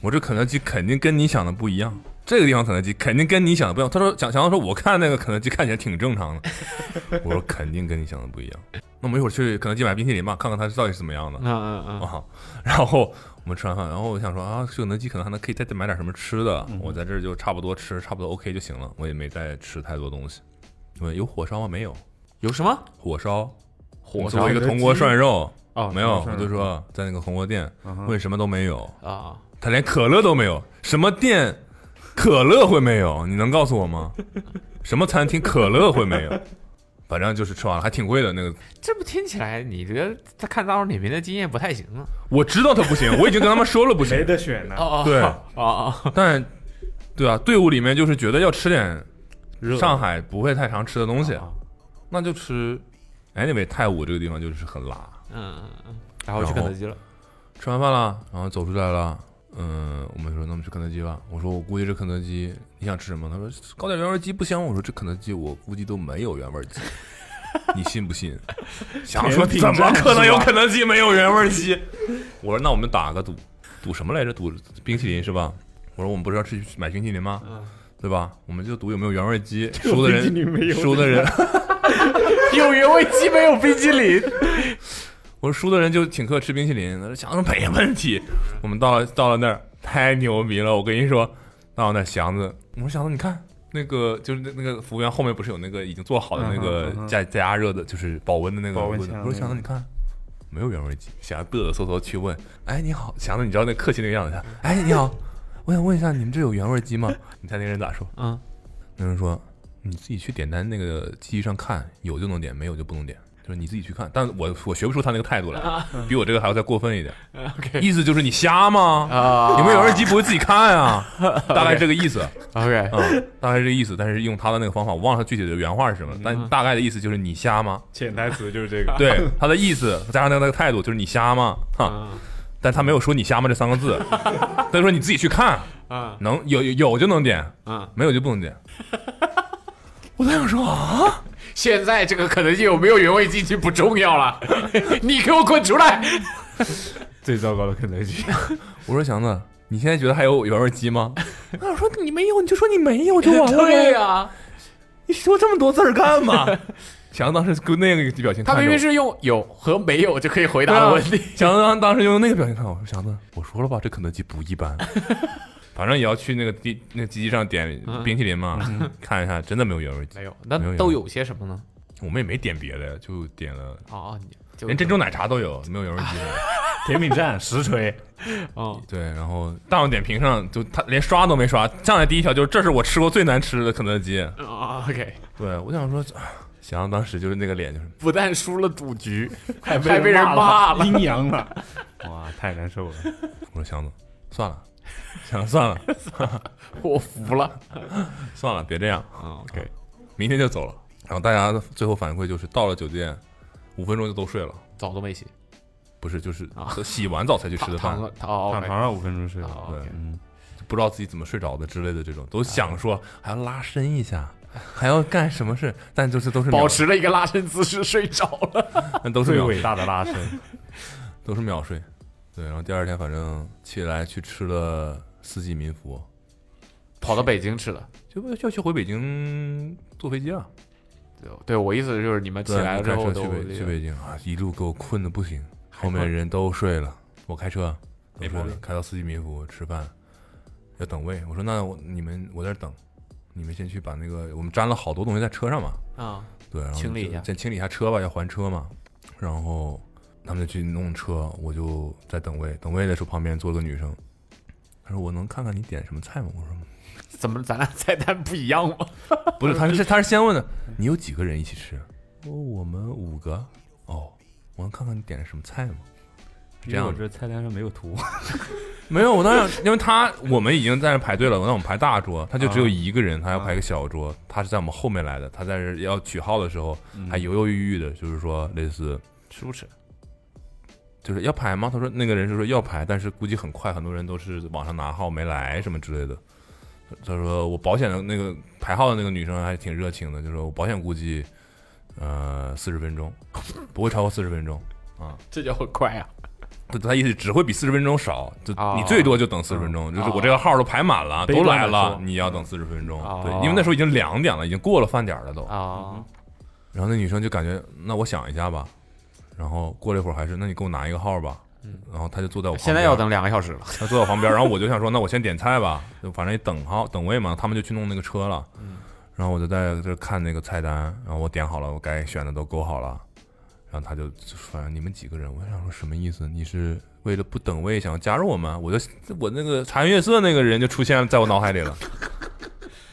我这肯德基肯定跟你想的不一样，这个地方肯德基肯定跟你想的不一样。他说想想要说，我看那个肯德基看起来挺正常的。我说肯定跟你想的不一样。那我们一会儿去肯德基买冰淇淋吧，看看它到底是怎么样的。嗯嗯嗯，啊，然后我们吃完饭，然后我想说啊，去肯德基可能还能可以再买点什么吃的，嗯我在这儿就差不多吃，差不多 OK 就行了，我也没再吃太多东西。问有火烧吗？没有，有什么火烧，火烧作为一个铜锅涮肉，哦没有，我就说在那个铜锅店问什么都没有，啊？他连可乐都没有，什么店可乐会没有？你能告诉我吗？什么餐厅可乐会没有？反正就是吃完了，还挺贵的那个。这不听起来你这个他看大众点评的经验不太行啊？我知道他不行，我已经跟他们说了不行没。得选呢。哦对哦哦，但对啊，队伍里面就是觉得要吃点上海不会太常吃的东西，啊那就吃。anyway，泰武这个地方就是很辣。嗯嗯嗯，然后去肯德基了。吃完饭了，然后走出来了，嗯，我们说那我们去肯德基吧。我说我估计这肯德基你想吃什么？他说搞点原味鸡不香。我说这肯德基我估计都没有原味鸡，你信不信？想说怎么可能有肯德基没有原味鸡？我说那我们打个赌，赌什么来着？赌冰淇淋是吧？我说我们不是要去买冰淇淋吗？嗯，对吧？我们就赌有没有原味鸡，输的人没有输的人，有原味鸡没有冰淇淋？我说输的人就请客吃冰淇淋。他说祥子没问题。我们到了到了那儿，太牛逼了！我跟你说，到了那儿祥子，我说祥子，你看那个就是那那个服务员后面不是有那个已经做好的那嗯个加加热的，就是保温的那个保温温我说祥子，你看没有原味鸡，祥子嘚嘚瑟瑟去问，哎你好，祥子，你知道那客气那个样子，哎你好，我想问一下你们这有原味鸡吗？你猜那个人咋说？嗯，那人说你自己去点单那个机器上看，有就能点，没有就不能点。就是你自己去看，但我我学不出他那个态度来，比我这个还要再过分一点。OK 意思就是你瞎吗？啊你们有人机不会自己看啊？大概这个意思。OK，嗯，大概是这个意思，但是用他的那个方法，我忘了他具体的原话是什么，但大概的意思就是你瞎吗？潜台词就是这个。对，他的意思加上他那个态度就是你瞎吗？哈，嗯但他没有说你瞎吗这三个字，他说你自己去看，啊能有有有就能点，啊，没有就不能点。我在想说啊，现在这个肯德基有没有原味鸡已经不重要了，你给我滚出来！最糟糕的肯德基，我说祥子，你现在觉得还有原味鸡吗？那我说你没有，你就说你没有就完了对呗。呀、你说这么多字儿干嘛？祥子当时跟那个表情看，他明明是用有和没有就可以回答的问题。祥子当当时用那个表情看我，说祥子，我说了吧，这肯德基不一般，反正也要去那个机那个机器上点冰淇淋嘛，看一下，真的没有原味鸡。没有，那都有些什么呢？我们也没点别的，就点了，哦，你就连珍珠奶茶都有，没有原味鸡的。甜品站实锤，哦，对，然后大众点评上就他连刷都没刷，上来第一条就是这是我吃过最难吃的肯德基。啊，OK，对我想说，啊祥子当时就是那个脸，就是不但输了赌局，还 还被人骂了。阴阳了，哇，太难受了。我说祥子，算了，祥子算了 我服了。算了，别这样，啊，OK，明天就走了。然后大家最后反馈就是到了酒店，五分钟就都睡了。澡都没洗，不是，就是洗完澡才去吃的饭，躺床上五分钟睡了。哦对嗯，不知道自己怎么睡着的之类的这种，都想说还要拉伸一下，还要干什么事，但就是都是保，持了一个拉伸姿势睡着了。那都是伟大的拉伸。都是秒睡。对，然后第二天反正起来去吃了四季民福，跑到北京吃了。就就去回北京坐飞机了。对，对我意思就是你们起，来了之后都去北去北京啊，一路给我困的不行，后面人都睡了，我开车没毛病，开到四季民福吃饭，要等位。我说那我你们我在这等，你们先去把那个我们粘了好多东西在车上嘛，啊，对，然后清理一下先清理一下车吧，要还车嘛。然后他们就去弄车，我就在等位。等位的时候，旁边坐了个女生，她说：“我能看看你点什么菜吗？”我说 怎么咱俩菜单不一样吗？：“不是，她是 她是先问的，你有几个人一起吃？”我说：“我们五个。”哦，我能看看你点的什么菜吗？是这样我这菜单上没有图，没有，我当时因为他我们已经在那排队了，那我们排大桌，他就只有一个人，他要排个小桌，他是在我们后面来的，他在这要取号的时候还犹犹豫豫的，就是说类似。吃不吃？就是要排吗？他说那个人是说要排，但是估计很快，很多人都是网上拿号没来什么之类的。他说我保险的那个排号的那个女生还挺热情的，就说我保险估计呃四十分钟，不会超过四十分钟啊。这叫很快啊！他他意思只会比四十分钟少，就哦你最多就等四十分钟，就是我这个号都排满了，都来了你要等四十分钟。哦对，因为那时候已经两点了，已经过了饭点了都。啊，然后那女生就感觉那我想一下吧，然后过了一会儿还是那你给我拿一个号吧。然后他就坐在我旁边，现在要等两个小时了。他坐我旁边，然后我就想说，那我先点菜吧，就反正也等号等位嘛，他们就去弄那个车了。然后我就在这看那个菜单，然后我点好了，我该选的都勾好了。然后他就就说：“你们几个人？”我想说什么意思？你是为了不等位想要加入我们？我就我那个茶颜悦色那个人就出现在我脑海里了。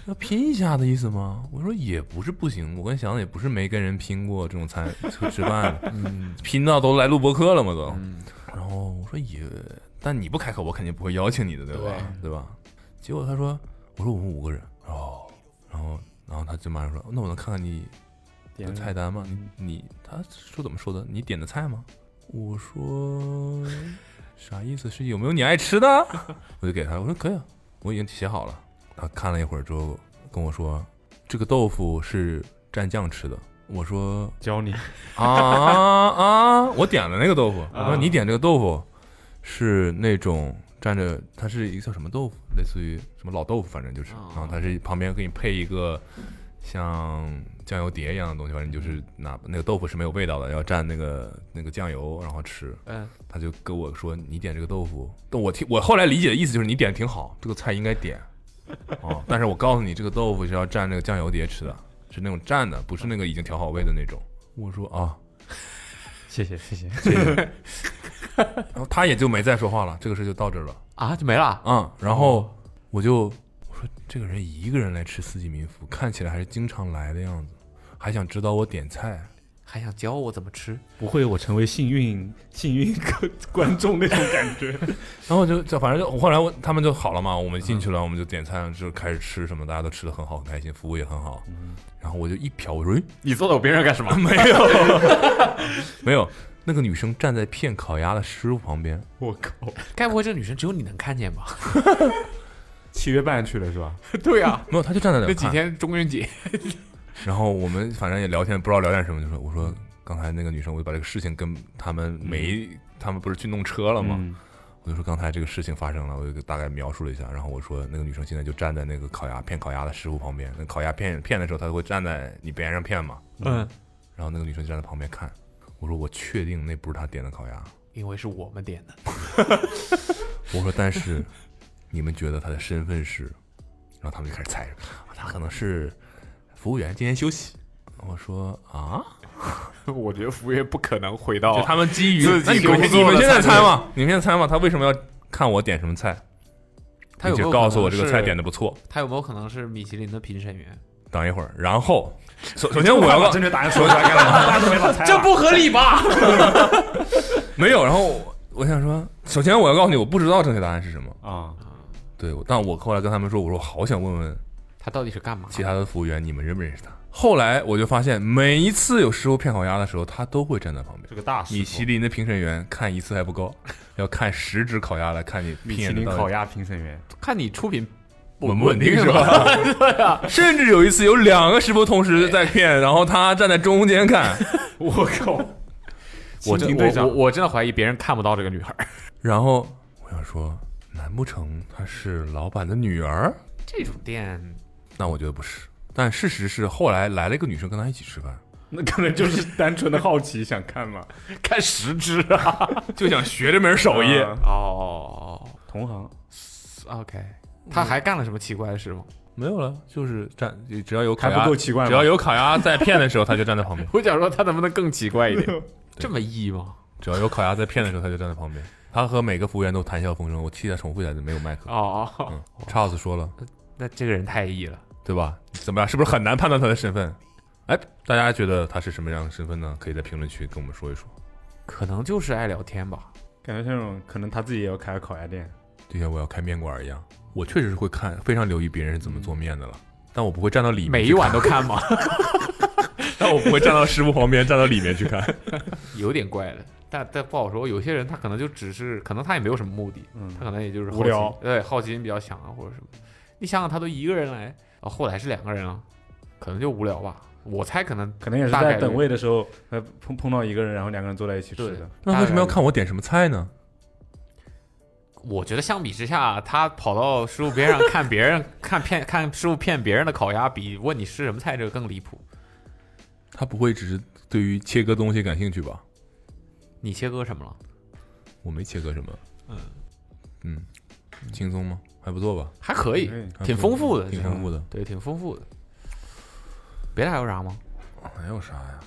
要拼一下的意思吗？我说也不是不行，我跟祥子也不是没跟人拼过这种餐吃 吃饭，嗯，拼到都来录播客了嘛都。嗯，然后我说也，但你不开口，我肯定不会邀请你的，对吧？对吧？结果他说，我说我们五个人，哦，然后然后他就马上说，那我能看看你的点菜单吗？你你他说怎么说的？你点的菜吗？我说 啥意思？是有没有你爱吃的？我就给他，我说可以啊，我已经写好了。他看了一会儿之后跟我说，这个豆腐是蘸酱吃的。我说教你啊啊！我点了那个豆腐，我啊说你点这个豆腐是那种蘸着，它是一个叫什么豆腐，类似于什么老豆腐，反正就是，啊然后它是旁边给你配一个像酱油碟一样的东西，反正就是拿那个豆腐是没有味道的，要蘸那个那个酱油然后吃。嗯，他就跟我说你点这个豆腐，但我听我后来理解的意思就是你点挺好，这个菜应该点。哦，但是我告诉你，这个豆腐是要蘸那个酱油碟吃的，是那种蘸的，不是那个已经调好味的那种。我说啊，谢谢谢谢谢谢。然后他也就没再说话了，这个事就到这儿了。啊，就没了。嗯，然后我就我说这个人一个人来吃四季民福，看起来还是经常来的样子，还想指导我点菜。还想教我怎么吃？不会我成为幸运幸运观众那种感觉。然后就就反正就后来我他们就好了嘛，我们进去了，我们就点餐，就开始吃什么，大家都吃的很好，很开心，服务也很好。然后我就一瞟，我说：“诶你坐在我边上干什么？没有，没有。”那个女生站在片烤鸭的师傅旁边，我靠，该不会这女生只有你能看见吧？七月半去了是吧？对啊，没有，她就站在那那几。天中元节，然后我们反正也聊天，不知道聊点什么，就说我说刚才那个女生，我就把这个事情跟他们没，他们不是去弄车了吗？嗯我就说刚才这个事情发生了，我就大概描述了一下，然后我说那个女生现在就站在那个烤鸭片烤鸭的师傅旁边，那烤鸭片片的时候，她会站在你边上片嘛，嗯，然后那个女生就站在旁边看。我说我确定那不是她点的烤鸭，因为是我们点的。我说但是你们觉得她的身份是？然后他们就开始猜，啊她可能是服务员，今天休息。我说啊，我觉得服务员不可能回就到他们基于哦自己那你工作你们现在猜嘛？你们现在猜嘛？他为什么要看我点什么菜？他有没有告诉我可能是这个菜点的不错。他有没有可能是米其林的评审员？等一会儿，然后首 首先我要告正确答案说出来干嘛？大家都没法猜。这不合理吧？没有，然后我我想说，首先我要告诉你，我不知道正确答案是什么。啊，对，但我后来跟他们说，我说我好想问问他到底是干嘛？其他的服务员，你们认不认识他？后来我就发现，每一次有师傅骗烤鸭的时候，他都会站在旁边。这个大师米其林的评审员看一次还不够，要看十只烤鸭来看你米其林烤鸭评审员，看你出品稳不稳定是吧？对啊，甚至有一次有两个师傅同时在骗，然后他站在中间看，我靠！我真我我我真的怀疑别人看不到这个女孩。然后我想说，难不成她是老板的女儿？这种店那我觉得不是。但事实是，后来来了一个女生跟他一起吃饭，那可能就是单纯的好奇想看嘛。看十只啊！就想学这门手艺。啊哦同行，，OK，他还干了什么奇怪的事吗？没有了，就是站，只要有烤还鸭，不够奇怪吗？只要有烤鸭在片的时候，他就站在旁边；我想说他能不能更奇怪一点？这么 E 吗？只要有烤鸭在片的时候，他就站在旁边。他和每个服务员都谈笑风生。我替他重复一下，没有麦克。哦哦，嗯，Charles 说了，那这个人太 E 了。对吧？怎么样？是不是很难判断他的身份？哎，大家觉得他是什么样的身份呢？可以在评论区跟我们说一说。可能就是爱聊天吧。感觉像那种可能他自己也要开个烤鸭店。就像我要开面馆一样，我确实是会看，非常留意别人是怎么做面的了。但我不会站到里面，每一碗都，看吗？但我不会站到师傅旁边，站到里面去看。有点怪的，但但不好说。有些人他可能就只是，可能他也没有什么目的，嗯他可能也就是好无聊对，好奇心比较强啊，或者什么。你想想，他都一个人来，啊，后来是两个人啊，可能就无聊吧。我猜可能可能也是大概等位的时候，呃，碰碰到一个人，然后两个人坐在一起吃的。那为什么要看我点什么菜呢？我觉得相比之下，他跑到师傅边上看别人看骗看师傅骗别人的烤鸭，比问你吃什么菜这个更离谱。他不会只是对于切割东西感兴趣吧？你切割什么了？我没切割什么。嗯嗯，轻松吗？还不错吧？还可以，嗯挺丰富的，挺丰富的。对，挺丰富的。别的还有啥吗？还有啥呀？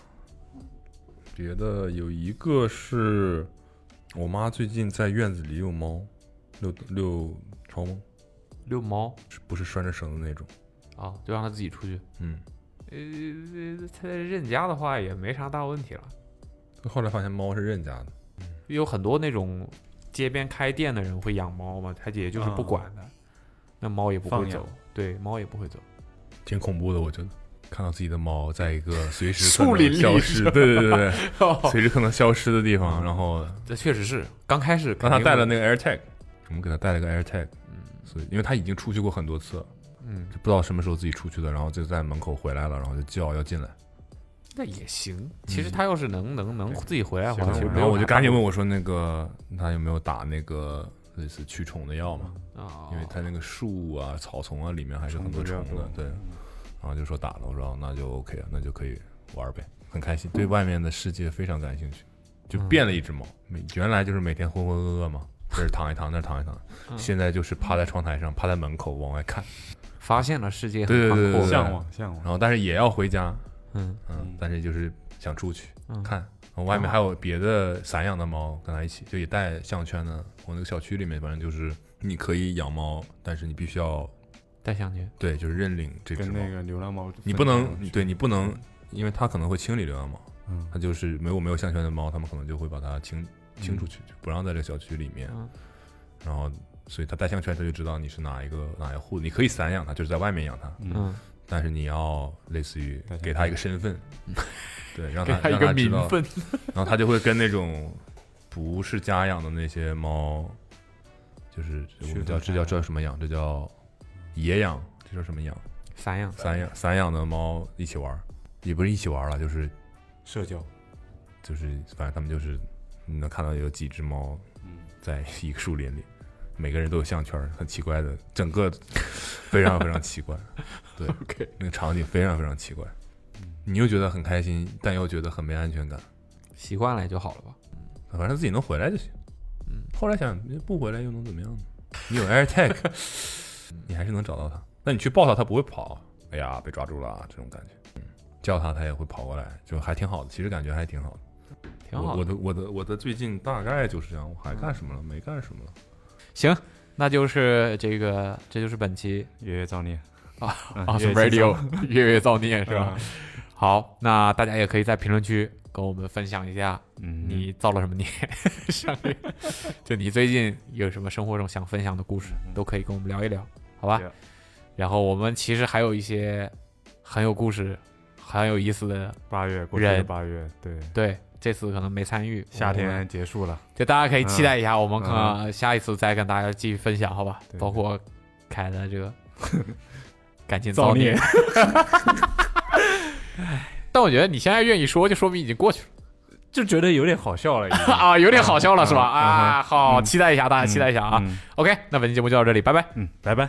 别的有一个是我妈最近在院子里遛猫，遛遛超猫，遛猫是不是拴着绳子那种？啊，就让它自己出去。嗯，呃，他在认家的话也没啥大问题了。后来发现猫是认家的。有很多那种街边开店的人会养猫嘛，他姐就是不管的，那猫也不会走，对，猫也不会走。挺恐怖的，我觉得看到自己的猫在一个随时 树可能林里消失，对对对对。哦，随时可能消失的地方，然后这确实是刚开始刚他带了那个，AirTag，我们给他带了个 AirTag，所以因为他已经出去过很多次了，嗯，就不知道什么时候自己出去的，然后就在门口回来了，然后就叫要进来，那也行。其实他要是能能能自己回来的话，其实然后我就赶紧问我说那个他有没有打那个类似驱虫的药嘛？啊，因为他那个树啊、草丛啊里面还是很多虫虫子对。然后就说打了，我说哦那就 OK 啊，那就可以玩呗，很开心，对外面的世界非常感兴趣，就变了一只猫，每原来就是每天浑浑噩噩嘛，这儿躺一躺，那儿躺一躺。嗯现在就是趴在窗台上，趴在门口往外看，发现了世界对对很对对向往向往然。后但是也要回家，嗯。嗯嗯，但是就是想出去嗯。看。外面还有别的散养的猫跟它一起，就也带项圈的。我那个小区里面，反正就是你可以养猫，但是你必须要带项圈，对，就是认领这只猫。跟那。个流浪猫，你不能，对你不能，因为它可能会清理流浪猫，嗯。它就是没有没有项圈的猫，它们可能就会把它清清出去，就不让在这个小区里面。嗯。然后，所以它带项圈，它就知道你是哪一个哪一户，你可以散养它，就是在外面养它，嗯。嗯，但是你要类似于给他一个身份，对，让他 一个让它知道，名分，然后他就会跟那种不是家养的那些猫，就是我们叫这叫这叫什么养？这叫野养，这叫什么养？散养，散养散养的猫一起玩儿，也不是一起玩儿了，就是社交，就是反正他们就是你能看到有几只猫嗯。在一个树林里，每个人都有项圈，很奇怪的，整个 非常非常奇怪，对 OK 那个场景非常非常奇怪，你又觉得很开心，但又觉得很没安全感，习惯了也就好了吧。反正自己能回来就行。嗯，后来想不回来又能怎么样呢？你有 AirTag，你还是能找到他。那你去抱他，他不会跑。哎呀，被抓住了啊，这种感觉。嗯，叫他他也会跑过来，就还挺好的。其实感觉还挺好的。挺好的。我我的我的我的最近大概就是这样。我还干什么了？没干什么了。行，那就是这个，这就是本期月月造孽啊嗯啊月月 Radio 月月造孽是吧？嗯好，那大家也可以在评论区跟我们分享一下，嗯，你造了什么孽？上个月就你最近有什么生活中想分享的故事，都可以跟我们聊一聊，好吧然后我们其实还有一些很有故事、很有意思的，八月过去的人八月，对，对，这次可能没参与，夏天结束了，就大家可以期待一下，我们可嗯能下一次再跟大家继续分享，好吧？对包括凯的这个感情 造孽孽。但我觉得你现在愿意说，就说明已经过去了就觉得有点好笑了，啊，有点好笑了，是吧？啊，好，嗯期待一下，大家期待一下啊。嗯 OK，那本期节目就到这里，拜拜。嗯，拜拜。